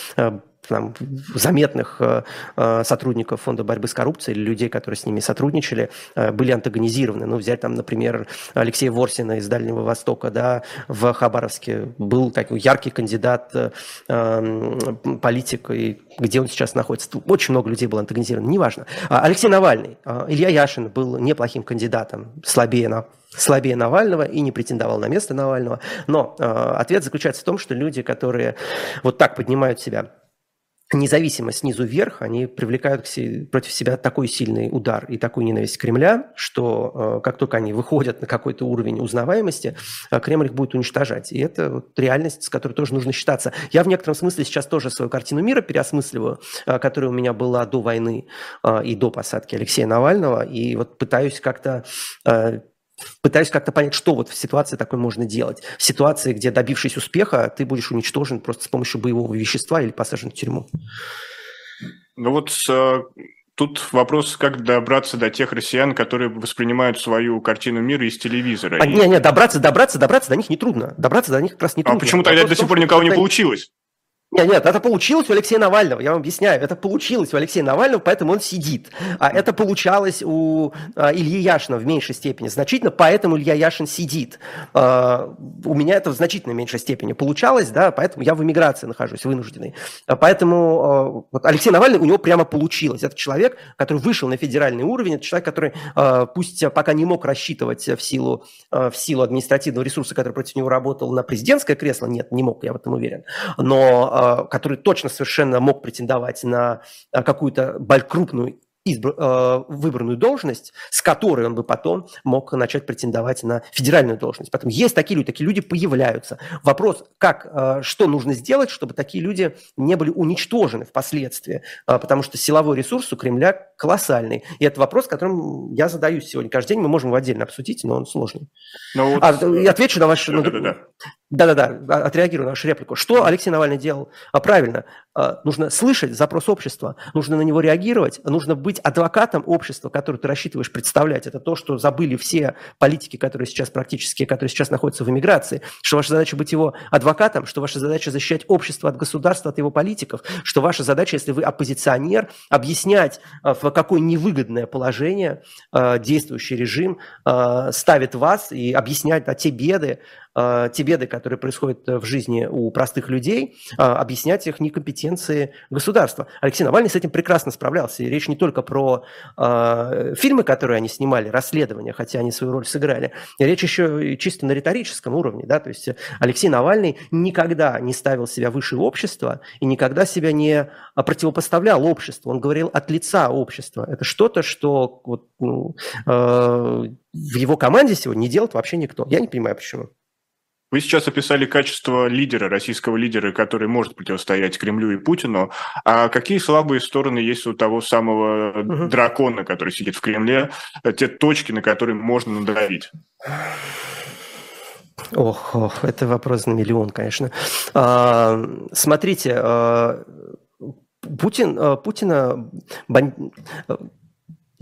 там, заметных э, э, сотрудников Фонда борьбы с коррупцией или людей, которые с ними сотрудничали, э, были антагонизированы. Ну, взять там, например, Алексея Ворсина из Дальнего Востока, да, в Хабаровске был такой яркий кандидат, политик, и где он сейчас находится. Очень много людей было антагонизировано, неважно. А Алексей Навальный, Илья Яшин был неплохим кандидатом, слабее на слабее Навального и не претендовал на место Навального. Но э, ответ заключается в том, что люди, которые вот так поднимают себя независимо снизу вверх, они привлекают себе, против себя такой сильный удар и такую ненависть Кремля, что э, как только они выходят на какой-то уровень узнаваемости, э, Кремль их будет уничтожать. И это вот реальность, с которой тоже нужно считаться. Я в некотором смысле сейчас тоже свою картину мира переосмысливаю, э, которая у меня была до войны и до посадки Алексея Навального, и вот пытаюсь как-то пытаюсь как-то понять, что вот в ситуации такой можно делать. В ситуации, где добившись успеха, ты будешь уничтожен просто с помощью боевого вещества или посажен в тюрьму. Ну вот э, тут вопрос, как добраться до тех россиян, которые воспринимают свою картину мира из телевизора. А, и... Не, не, добраться, добраться, добраться до них не трудно. Добраться до них как раз не трудно. А почему тогда до сих пор никого не получилось? Нет, нет, это получилось у Алексея Навального, я вам объясняю, это получилось у Алексея Навального, поэтому он сидит. А это получалось у а, Ильи Яшина в меньшей степени, значительно, поэтому Илья Яшин сидит. А, у меня это в значительно меньшей степени получалось, да, поэтому я в эмиграции нахожусь, вынужденный. А поэтому вот Алексей Навальный, у него прямо получилось. Это человек, который вышел на федеральный уровень, это человек, который пусть пока не мог рассчитывать в силу, в силу административного ресурса, который против него работал на президентское кресло, нет, не мог, я в этом уверен, но который точно совершенно мог претендовать на э, какую-то крупную избр... Э, выбранную должность, с которой он бы потом мог начать претендовать на федеральную должность. Поэтому есть такие люди, такие люди появляются. Вопрос, как, что нужно сделать, чтобы такие люди не были уничтожены впоследствии, потому что силовой ресурс у Кремля колоссальный. И это вопрос, которым я задаюсь сегодня каждый день. Мы можем его отдельно обсудить, но он сложный. Ну, вот... а, я отвечу на ваш... Да, да, да. Да-да-да, а, отреагирую на вашу реплику. Что Алексей Навальный делал? А, правильно, а, нужно слышать запрос общества, нужно на него реагировать, нужно быть адвокатом общества, который ты рассчитываешь представлять. Это то, что забыли все политики, которые сейчас практически, которые сейчас находятся в эмиграции, что ваша задача быть его адвокатом, что ваша задача защищать общество от государства, от его политиков, что ваша задача, если вы оппозиционер, объяснять, в какое невыгодное положение действующий режим ставит вас и объяснять да, те беды, э, те беды, которые происходят в жизни у простых людей, э, объяснять их некомпетенции государства. Алексей Навальный с этим прекрасно справлялся. И речь не только про э, фильмы, которые они снимали, расследования, хотя они свою роль сыграли. И речь еще и чисто на риторическом уровне. Да? То есть Алексей Навальный никогда не ставил себя выше общества и никогда себя не противопоставлял обществу. Он говорил от лица общества. Это что-то, что вот, ну, э, в его команде сегодня не делает вообще никто. Я не понимаю, почему. Вы сейчас описали качество лидера, российского лидера, который может противостоять Кремлю и Путину. А какие слабые стороны есть у того самого угу. дракона, который сидит в Кремле, те точки, на которые можно надавить? Ох, ох, это вопрос на миллион, конечно. А, смотрите, а, Путин, а, Путина бан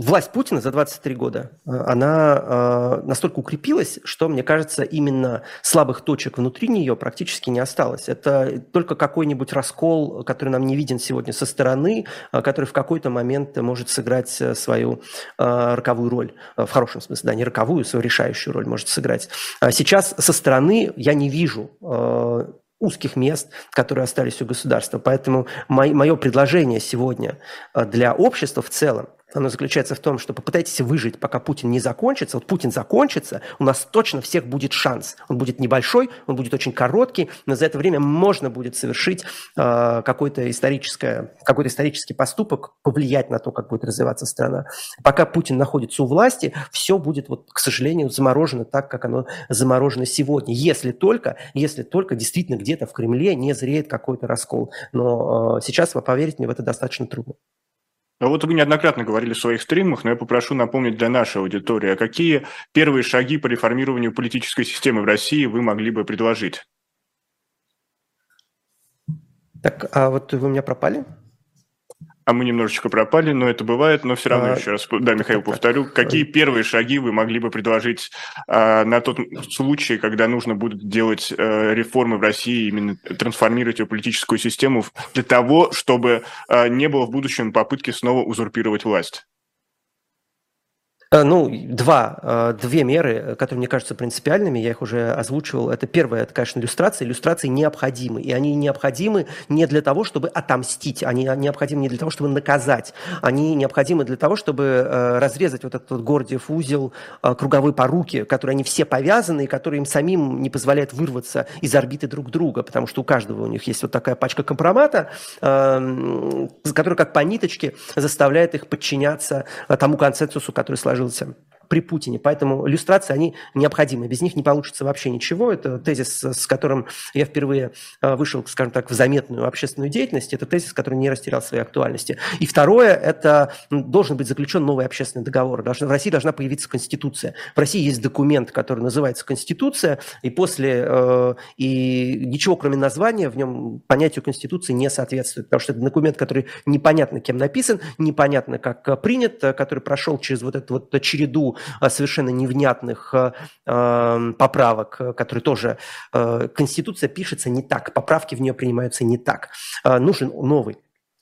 власть Путина за 23 года, э, она э, настолько укрепилась, что, мне кажется, именно слабых точек внутри нее практически не осталось. Это только какой-нибудь раскол, который нам не виден сегодня со стороны, э, который в какой-то момент может сыграть свою роковую роль. В хорошем смысле, да, не роковую, свою решающую роль может сыграть. А сейчас со стороны я не вижу узких мест, которые остались у государства. Поэтому мое предложение сегодня для общества в целом – оно заключается в том, что попытайтесь выжить, пока Путин не закончится. Вот Путин закончится, у нас точно всех будет шанс. Он будет небольшой, он будет очень короткий, но за это время можно будет совершить э, какой-то, историческое, какой-то исторический поступок, повлиять на то, как будет развиваться страна. Пока Путин находится у власти, все будет, вот, к сожалению, заморожено так, как оно заморожено сегодня. Если только, если только действительно где-то в Кремле не зреет какой-то раскол. Но э, сейчас, поверить мне, в это достаточно трудно. А вот вы неоднократно говорили в своих стримах, но я попрошу напомнить для нашей аудитории, а какие первые шаги по реформированию политической системы в России вы могли бы предложить? Так, а вот вы меня пропали? А мы немножечко пропали, но это бывает, но все равно а, еще раз, да, Михаил, повторю, какие первые шаги вы могли бы предложить а, на тот случай, когда нужно будет делать а, реформы в России, именно трансформировать ее политическую систему для того, чтобы а, не было в будущем попытки снова узурпировать власть? Э, ну, два, э, две меры, которые мне кажутся принципиальными, я их уже озвучивал. Это первое, это, конечно, иллюстрации. Иллюстрации необходимы, и они необходимы не для того, чтобы отомстить, они необходимы не для того, чтобы наказать, они необходимы для того, чтобы э, разрезать вот этот вот Гордиев узел круговой поруки, которые они все повязаны, и которые им самим не позволяют вырваться из орбиты друг друга, потому что у каждого у них есть вот такая пачка компромата, которая как по ниточке заставляет их подчиняться тому консенсусу, который сложился сложился при Путине. Поэтому иллюстрации, они необходимы. Без них не получится вообще ничего. Это тезис, с которым я впервые э, вышел, скажем так, в заметную общественную деятельность. Это тезис, который не растерял своей актуальности. И второе, это должен быть заключен новый общественный договор. В России должна появиться Конституция. В России есть документ, который называется Конституция, и после э, и ничего, кроме названия, в нем понятию Конституции не соответствует, потому что это документ, который непонятно кем написан, непонятно как принят, который прошел через вот эту вот череду Э, совершенно невнятных э, эм, поправок, э, которые тоже... Конституция пишется не так, поправки в нее принимаются не так. Нужен новый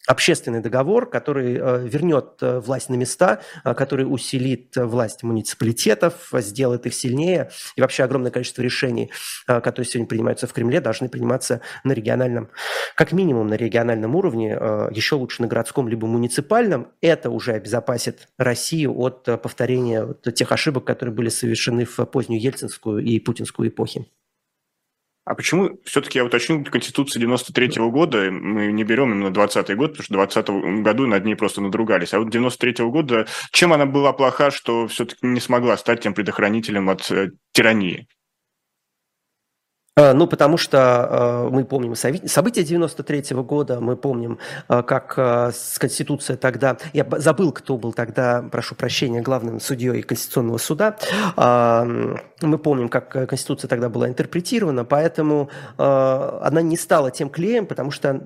общественный договор, который э, вернет э, власть на места, э, который усилит власть муниципалитетов, сделает их сильнее. И вообще огромное количество решений, которые сегодня принимаются в Кремле, должны приниматься на региональном, как минимум на региональном уровне, еще лучше на городском либо муниципальном. Это уже обезопасит Россию от повторения тех ошибок, которые были совершены в позднюю ельцинскую и путинскую эпохи. А почему, все-таки я уточню, Конституция 93 -го года, мы не берем именно 20 год, потому что в 20 году над ней просто надругались. А вот 93 -го года, чем она была плоха, что все-таки не смогла стать тем предохранителем от э, тирании? А, ну, потому что а, мы помним события 93 -го года, мы помним, а, как Конституция тогда... Я забыл, кто был тогда, прошу прощения, главным судьей Конституционного суда. Мы помним, как Конституция тогда была интерпретирована, поэтому она не стала тем клеем, потому что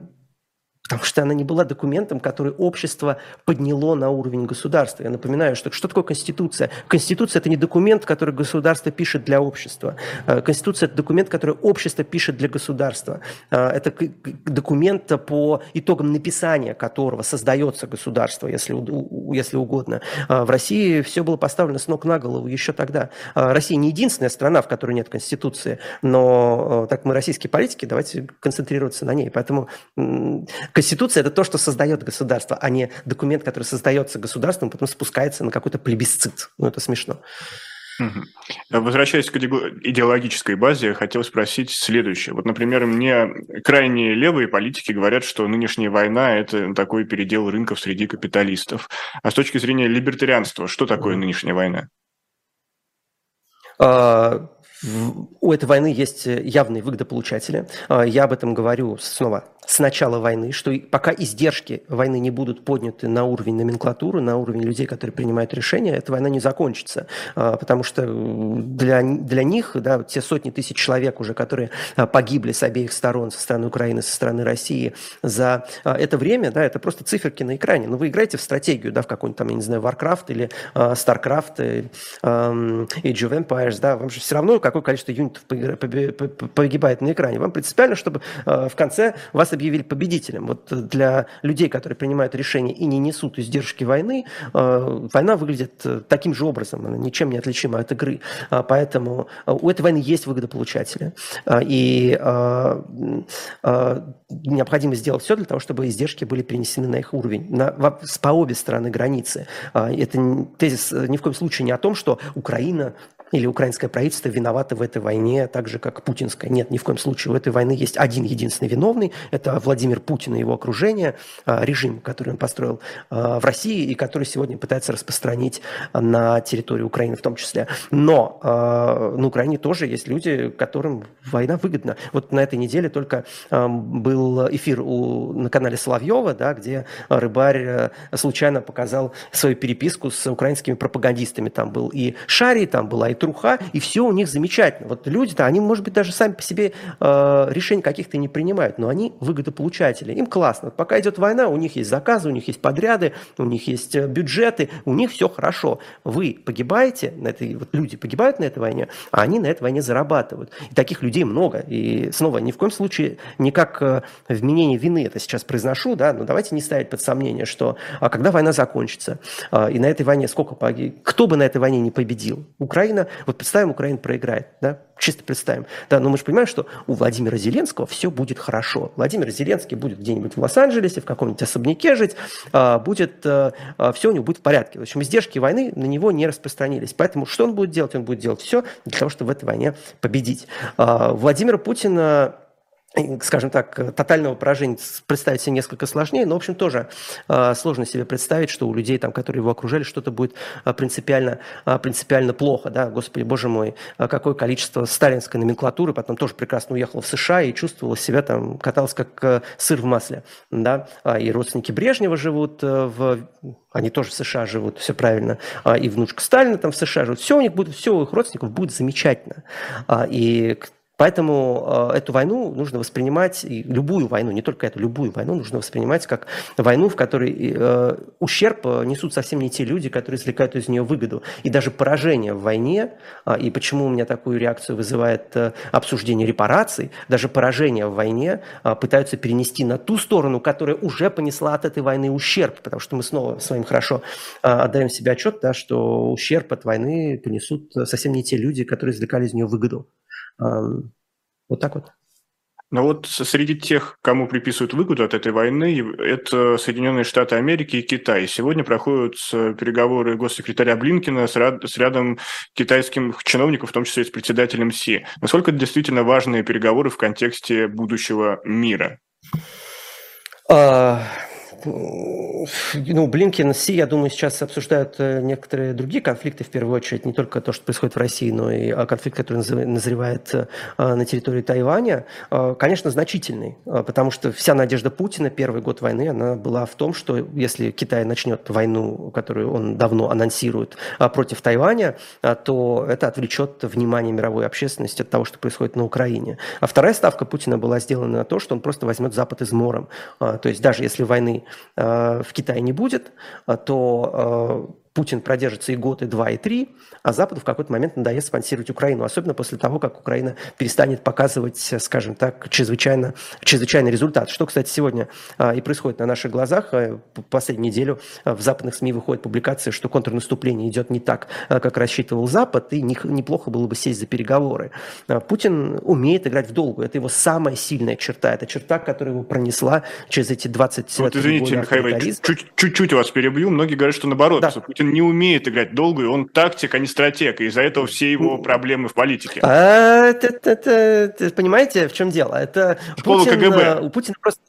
Потому что она не была документом, который общество подняло на уровень государства. Я напоминаю, что что такое Конституция? Конституция – это не документ, который государство пишет для общества. Э, Конституция – это документ, который общество пишет для государства. Э, это документ, по итогам написания которого создается государство, если, если угодно. Э, в России все было поставлено с ног на голову еще тогда. Россия не единственная страна, в которой нет Конституции, но так мы российские политики, давайте концентрироваться на ней. Поэтому Конституция – это то, что создает государство, а не документ, который создается государством, потом спускается на какой-то плебисцит. Ну, это смешно. Возвращаясь к идеологической базе, хотел спросить следующее. Вот, например, мне крайние левые политики говорят, что нынешняя война – это такой передел рынков среди капиталистов. А с точки зрения либертарианства, что такое нынешняя война? У этой войны есть явные выгодополучатели. А, я об этом говорю снова с начала войны, что пока издержки войны не будут подняты на уровень номенклатуры, на уровень людей, которые принимают решения, эта война не закончится. А, потому что для, для них, да, те сотни тысяч человек уже, которые а, погибли с обеих сторон, со стороны Украины, со стороны России, за это время, да, это просто циферки на экране. Но вы играете в стратегию, да, в какой-нибудь там, я не знаю, Warcraft или StarCraft, и, Age of Empires, да, вам же все равно какое количество юнитов погибает на экране. Вам принципиально, чтобы в конце вас объявили победителем. Вот для людей, которые принимают решения и не несут издержки войны, э, война выглядит э, таким же образом, она ничем не отличима от игры. А, поэтому э, у этой войны есть выгодополучатели. А, и необходимо сделать все для того, чтобы издержки были перенесены на их уровень, на, по обе стороны границы. А, это тезис ни в коем случае не о том, что Украина или украинское правительство виновато в этой войне так же, как путинское. Нет, ни в коем случае. У этой войны есть один единственный виновный. Это Владимир Путин и его окружение, а, режим, который он построил а, в России и который сегодня пытается распространить на территорию Украины в том числе. Но а, на Украине тоже есть люди, которым война выгодна. Вот на этой неделе только был эфир у, на канале Соловьева, да, где рыбарь случайно показал свою переписку с украинскими пропагандистами. Там был и Шари, там была и Труха, и все у них замечательно. Вот люди-то, они, может быть, даже сами по себе э, решений каких-то не принимают, но они выгодополучатели. Им классно. Пока идет война, у них есть заказы, у них есть подряды, у них есть э, бюджеты, у них все хорошо. Вы погибаете, на этой, вот люди погибают на этой войне, а они на этой войне зарабатывают. И таких людей много. И снова, ни в коем случае не как э, вменение вины это сейчас произношу, да, но давайте не ставить под сомнение, что а когда война закончится, а, и на этой войне сколько погиб, кто бы на этой войне не победил? Украина, вот представим, Украина проиграет, да, чисто представим. Да, но мы же понимаем, что у Владимира Зеленского все будет хорошо. Владимир Зеленский будет где-нибудь в Лос-Анджелесе, в каком-нибудь особняке жить, а, будет, а, все у него будет в порядке. В общем, издержки войны на него не распространились. Поэтому что он будет делать? Он будет делать все для того, чтобы в этой войне победить. Владимира Путина скажем так, тотального поражения представить себе несколько сложнее, но, в общем, тоже э, сложно себе представить, что у людей, там, которые его окружали, что-то будет э, принципиально, э, принципиально плохо. Да? Господи, боже мой, какое количество сталинской номенклатуры, потом тоже прекрасно уехала в США и чувствовала себя там, каталась как сыр в масле. Да? И родственники Брежнева живут в они тоже в США живут, все правильно, и внучка Сталина там в США живут, все у них будет, все у их родственников будет замечательно. И Поэтому э, эту войну нужно воспринимать, и любую войну, не только эту, любую войну нужно воспринимать как войну, в которой э, ущерб э, несут совсем не те люди, которые извлекают из нее выгоду. И даже поражение в войне, э, и почему у меня такую реакцию вызывает обсуждение репараций, даже поражение в войне э, пытаются перенести на ту сторону, которая уже понесла от этой войны ущерб, потому что мы снова с вами хорошо э, отдаем себе отчет, да, что ущерб от войны понесут совсем не те люди, которые извлекали из нее выгоду. Вот так вот. Но вот среди тех, кому приписывают выгоду от этой войны, это Соединенные Штаты Америки и Китай. Сегодня проходят переговоры госсекретаря Блинкина с, ряд, с рядом китайских чиновников, в том числе с председателем Си. Насколько это действительно важные переговоры в контексте будущего мира? А, ну, Блинкен, Си, я думаю, сейчас обсуждают э, некоторые другие конфликты, в первую очередь, не только то, что происходит в России, но и а, конфликт, который назревает э, на территории Тайваня, а, конечно, значительный, потому что вся надежда Путина первый год войны, она была в том, что если Китай начнет войну, которую он давно анонсирует против Тайваня, то это отвлечет внимание мировой общественности от того, что происходит на Украине. А вторая ставка Путина была сделана на то, что он просто возьмет Запад измором. То есть даже если войны Э, в Китае не будет, э, то э, Путин продержится и год, и два, и три, а Западу в какой-то момент надоест спонсировать Украину, особенно после того, как Украина перестанет показывать, скажем так, чрезвычайно, чрезвычайный результат. Что, кстати, сегодня а, и происходит на наших глазах. А, последнюю неделю а, в западных СМИ выходит публикация, что контрнаступление идет не так, как рассчитывал Запад, и не, неплохо было бы сесть за переговоры. Путин умеет играть в долгу. Это его самая сильная черта. Это черта, которая его пронесла через эти 20 вот, извините, Михаил, чуть-чуть вас перебью. Многие говорят, что наоборот, да. Путин Путин не умеет играть долго, и он тактик, а не стратег, и из-за этого все его проблемы в политике. А, это, это, это, понимаете, в чем дело? Это Школа Путин, КГБ. Э, у Путина просто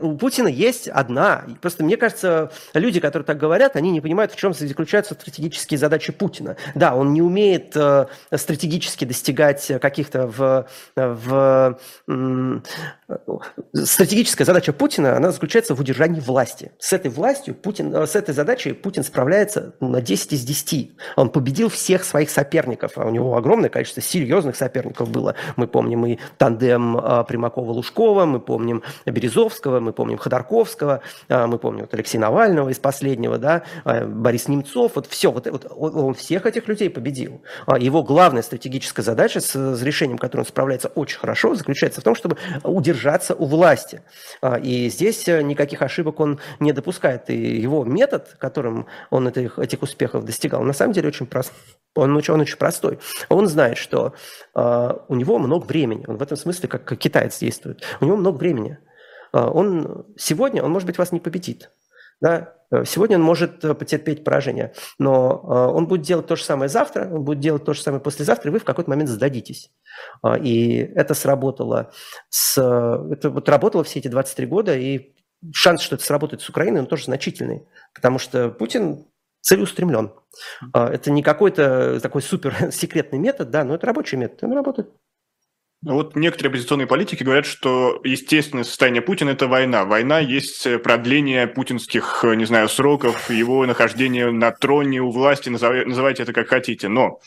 у Путина есть одна. Просто мне кажется, люди, которые так говорят, они не понимают, в чем заключаются стратегические задачи Путина. Да, он не умеет э, стратегически достигать каких-то в, в стратегическая задача Путина, она заключается в удержании власти. С этой властью Путин, э, с этой задачей Путин справляется ну, на 10 из 10. Он победил всех своих соперников, а у него огромное количество серьезных соперников было. Мы помним и тандем э, Примакова-Лужкова, мы помним Березовского, мы помним Ходорковского, э, мы помним вот Алексея Навального из последнего, да, Борис Немцов, вот все, вот, вот он всех этих людей победил. А его главная стратегическая задача с, решением, которым он справляется очень хорошо, заключается в том, чтобы удержать держаться у власти. А, и здесь э, никаких ошибок он не допускает. И его метод, которым он этих, этих успехов достигал, на самом деле очень прост. Он, он очень простой. Он знает, что э, у него много времени. Он в этом смысле как, китаец действует. У него много времени. Э, он сегодня, он, может быть, вас не победит. Да? Сегодня он может потерпеть поражение, но он будет делать то же самое завтра, он будет делать то же самое послезавтра, и вы в какой-то момент сдадитесь. И это сработало с... Это вот работало все эти 23 года, и шанс, что это сработает с Украиной, он тоже значительный, потому что Путин целеустремлен. Это не какой-то такой супер [LAUGHS] секретный метод, да, но это рабочий метод, он работает. Вот некоторые оппозиционные политики говорят, что естественное состояние Путина – это война. Война есть продление путинских, не знаю, сроков, его нахождения на троне у власти, называйте это как хотите. Но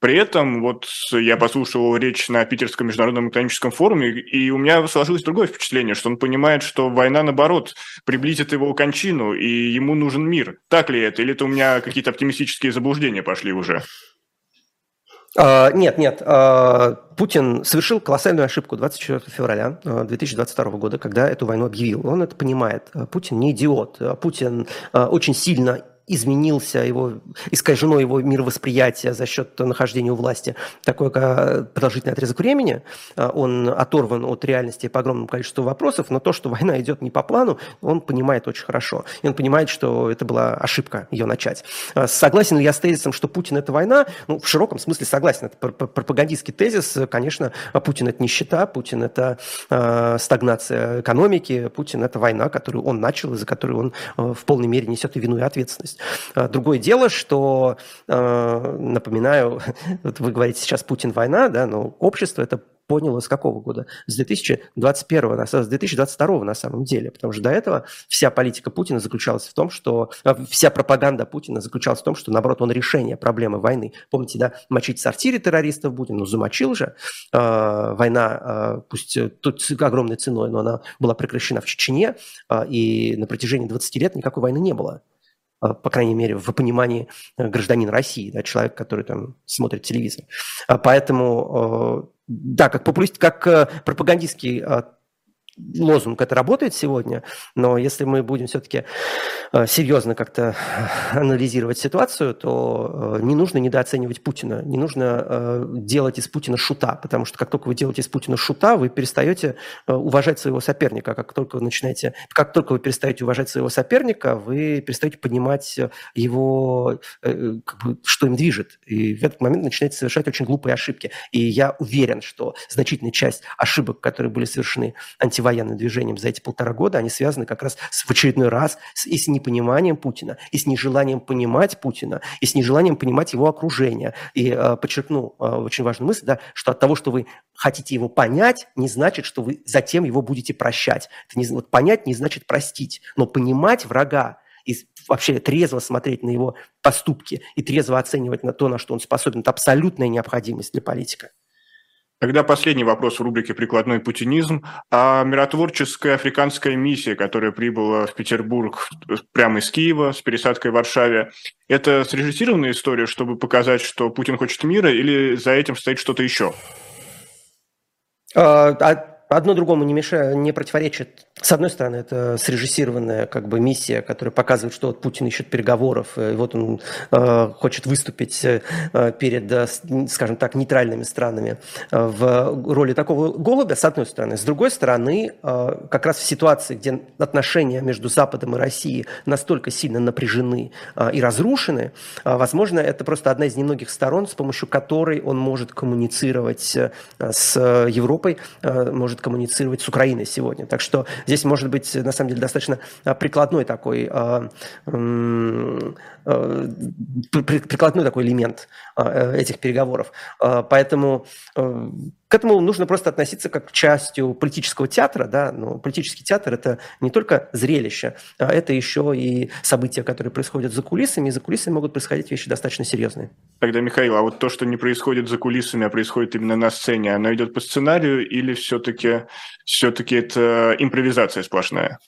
при этом вот я послушал речь на Питерском международном экономическом форуме, и у меня сложилось другое впечатление, что он понимает, что война, наоборот, приблизит его кончину, и ему нужен мир. Так ли это? Или это у меня какие-то оптимистические заблуждения пошли уже? Uh, нет, нет. Uh, Путин совершил колоссальную ошибку 24 февраля 2022 года, когда эту войну объявил. Он это понимает. Путин не идиот. Путин очень сильно изменился его, искажено его мировосприятие за счет нахождения у власти такой продолжительный отрезок времени. А, он оторван от реальности по огромному количеству вопросов, но то, что [LAUGHS] война идет не по плану, он понимает очень хорошо. И он понимает, что это была ошибка ее начать. А, согласен ли я с тезисом, что Путин – это война? Ну, в широком смысле согласен. Это пропагандистский тезис. Конечно, Путин – это нищета, Путин – это э, стагнация экономики, Путин – это война, которую он начал и за которую он э, в полной мере несет и вину, и ответственность. А, другое дело, что, а, напоминаю, [LAUGHS] вот вы говорите сейчас Путин война, да, но общество это поняло с какого года? С 2021, с 2022 на самом деле, потому что до этого вся политика Путина заключалась в том, что а, вся пропаганда Путина заключалась в том, что, наоборот, он решение проблемы войны. Помните, да, мочить в сортире террористов будем, ну, замочил же. Э, война, э, пусть тут огромной ценой, но она была прекращена в Чечне, э, и на протяжении 20 лет никакой войны не было. А, по крайней мере, в понимании э, гражданин России, да, человек, который там смотрит телевизор. А, поэтому, э, да, как популист, как э, пропагандистский лозунг это работает сегодня, но если мы будем все-таки э, серьезно как-то анализировать ситуацию, то э, не нужно недооценивать Путина, не нужно э, делать из Путина шута, потому что как только вы делаете из Путина шута, вы перестаете уважать своего соперника. Как только вы начинаете, как только вы перестаете уважать своего соперника, вы перестаете понимать его, как бы, что им движет. И в этот момент начинаете совершать очень глупые ошибки. И я уверен, что значительная часть ошибок, которые были совершены антивоенными военным движением за эти полтора года, они связаны как раз с, в очередной раз с, и с непониманием Путина, и с нежеланием понимать Путина, и с нежеланием понимать его окружение. И э, подчеркну э, очень важную мысль, да, что от того, что вы хотите его понять, не значит, что вы затем его будете прощать. Это не, вот понять не значит простить, но понимать врага и вообще трезво смотреть на его поступки и трезво оценивать на то, на что он способен, это абсолютная необходимость для политика. Тогда последний вопрос в рубрике «Прикладной путинизм». А миротворческая африканская миссия, которая прибыла в Петербург прямо из Киева с пересадкой в Варшаве, это срежиссированная история, чтобы показать, что Путин хочет мира, или за этим стоит что-то еще? А, а одно другому не мешает, не противоречит. С одной стороны, это срежиссированная как бы миссия, которая показывает, что вот Путин ищет переговоров, и вот он э, хочет выступить э, перед, э, скажем так, нейтральными странами э, в роли такого голубя, с одной стороны. С другой стороны, э, как раз в ситуации, где отношения между Западом и Россией настолько сильно напряжены э, и разрушены, э, возможно, это просто одна из немногих сторон, с помощью которой он может коммуницировать э, с Европой, э, может может коммуницировать с Украиной сегодня. Так что здесь может быть, на самом деле, достаточно а, прикладной такой, а, а, прикладной такой элемент э, этих переговоров. Поэтому э, к этому нужно просто относиться как к частью политического театра, да, но политический театр – это не только зрелище, а это еще и события, которые происходят за кулисами, и за кулисами могут происходить вещи достаточно серьезные. Тогда, Михаил, а вот то, что не происходит за кулисами, а происходит именно на сцене, оно идет по сценарию или все-таки все-таки это импровизация сплошная?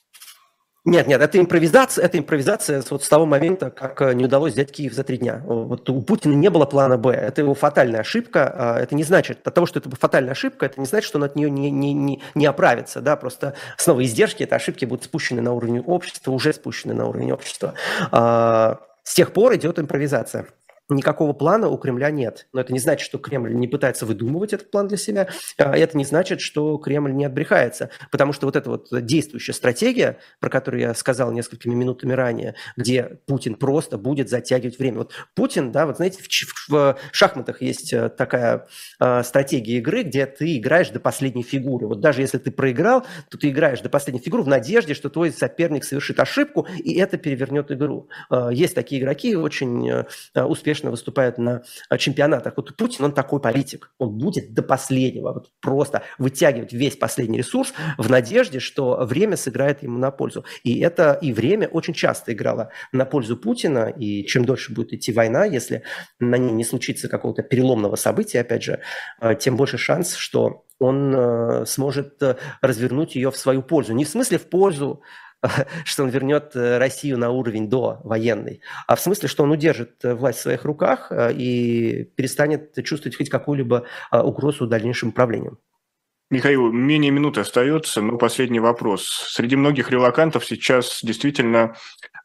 Нет, нет, это импровизация, это импровизация вот с того момента, как э, не удалось взять Киев за три дня. Вот у Путина не было плана Б, это его фатальная ошибка. А это не значит, от того, что это фатальная ошибка, это не значит, что он от нее не, не, не, не оправится. Да? Просто снова издержки этой ошибки будут спущены на уровень общества, уже спущены на уровень общества. А, с тех пор идет импровизация. Никакого плана у Кремля нет. Но это не значит, что Кремль не пытается выдумывать этот план для себя. А это не значит, что Кремль не отбрехается. Потому что вот эта вот действующая стратегия, про которую я сказал несколькими минутами ранее, где Путин просто будет затягивать время. Вот Путин, да, вот знаете, в, в шахматах есть э, такая э, стратегия игры, где ты играешь до последней фигуры. Вот даже если ты проиграл, то ты играешь до последней фигуры в надежде, что твой соперник совершит ошибку, и это перевернет игру. Э, есть такие игроки, очень э, успешные успешно выступают на а, чемпионатах. Вот Путин, он такой политик. Он будет до последнего вот просто вытягивать весь последний ресурс в надежде, что время сыграет ему на пользу. И это и время очень часто играло на пользу Путина. И чем дольше будет идти война, если на ней не случится какого-то переломного события, опять же, а, тем больше шанс, что он э, сможет э, развернуть ее в свою пользу. Не в смысле в пользу [LAUGHS] что он вернет э, Россию на уровень до военной, а в смысле, что он удержит э, власть в своих руках э, и перестанет чувствовать хоть какую-либо угрозу дальнейшим управлением. Михаил, менее минуты остается, но последний вопрос. Среди многих релакантов сейчас действительно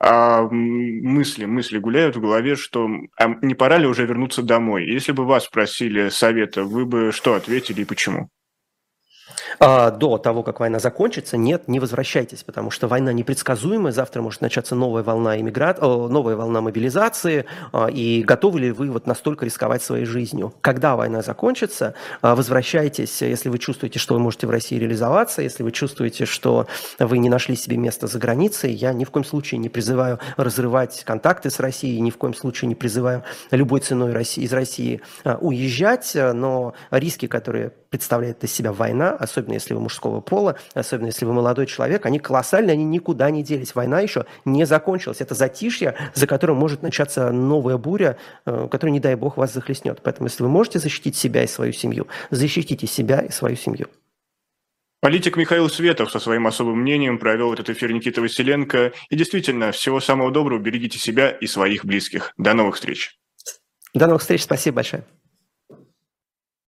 а, мысли, мысли гуляют в голове, что а не пора ли уже вернуться домой? Если бы вас спросили совета, вы бы что ответили и почему? А, до того, как война закончится, нет, не возвращайтесь, потому что война непредсказуемая, завтра может начаться новая волна иммиграт, новая волна мобилизации, а, и готовы ли вы вот настолько рисковать своей жизнью? Когда война закончится, а, возвращайтесь, если вы чувствуете, что вы можете в России реализоваться, если вы чувствуете, что вы не нашли себе места за границей, я ни в коем случае не призываю разрывать контакты с Россией, ни в коем случае не призываю любой ценой из России уезжать, но риски, которые представляет из себя война, особенно если вы мужского пола, особенно если вы молодой человек, они колоссальны, они никуда не делись. Война еще не закончилась. Это затишье, за которым может начаться новая буря, э, которая, не дай бог, вас захлестнет. Поэтому, если вы можете защитить себя и свою семью, защитите себя и свою семью. Политик Михаил Светов со своим особым мнением провел этот эфир Никита Василенко. И действительно, всего самого доброго, берегите себя и своих близких. До новых встреч. До новых встреч, спасибо большое.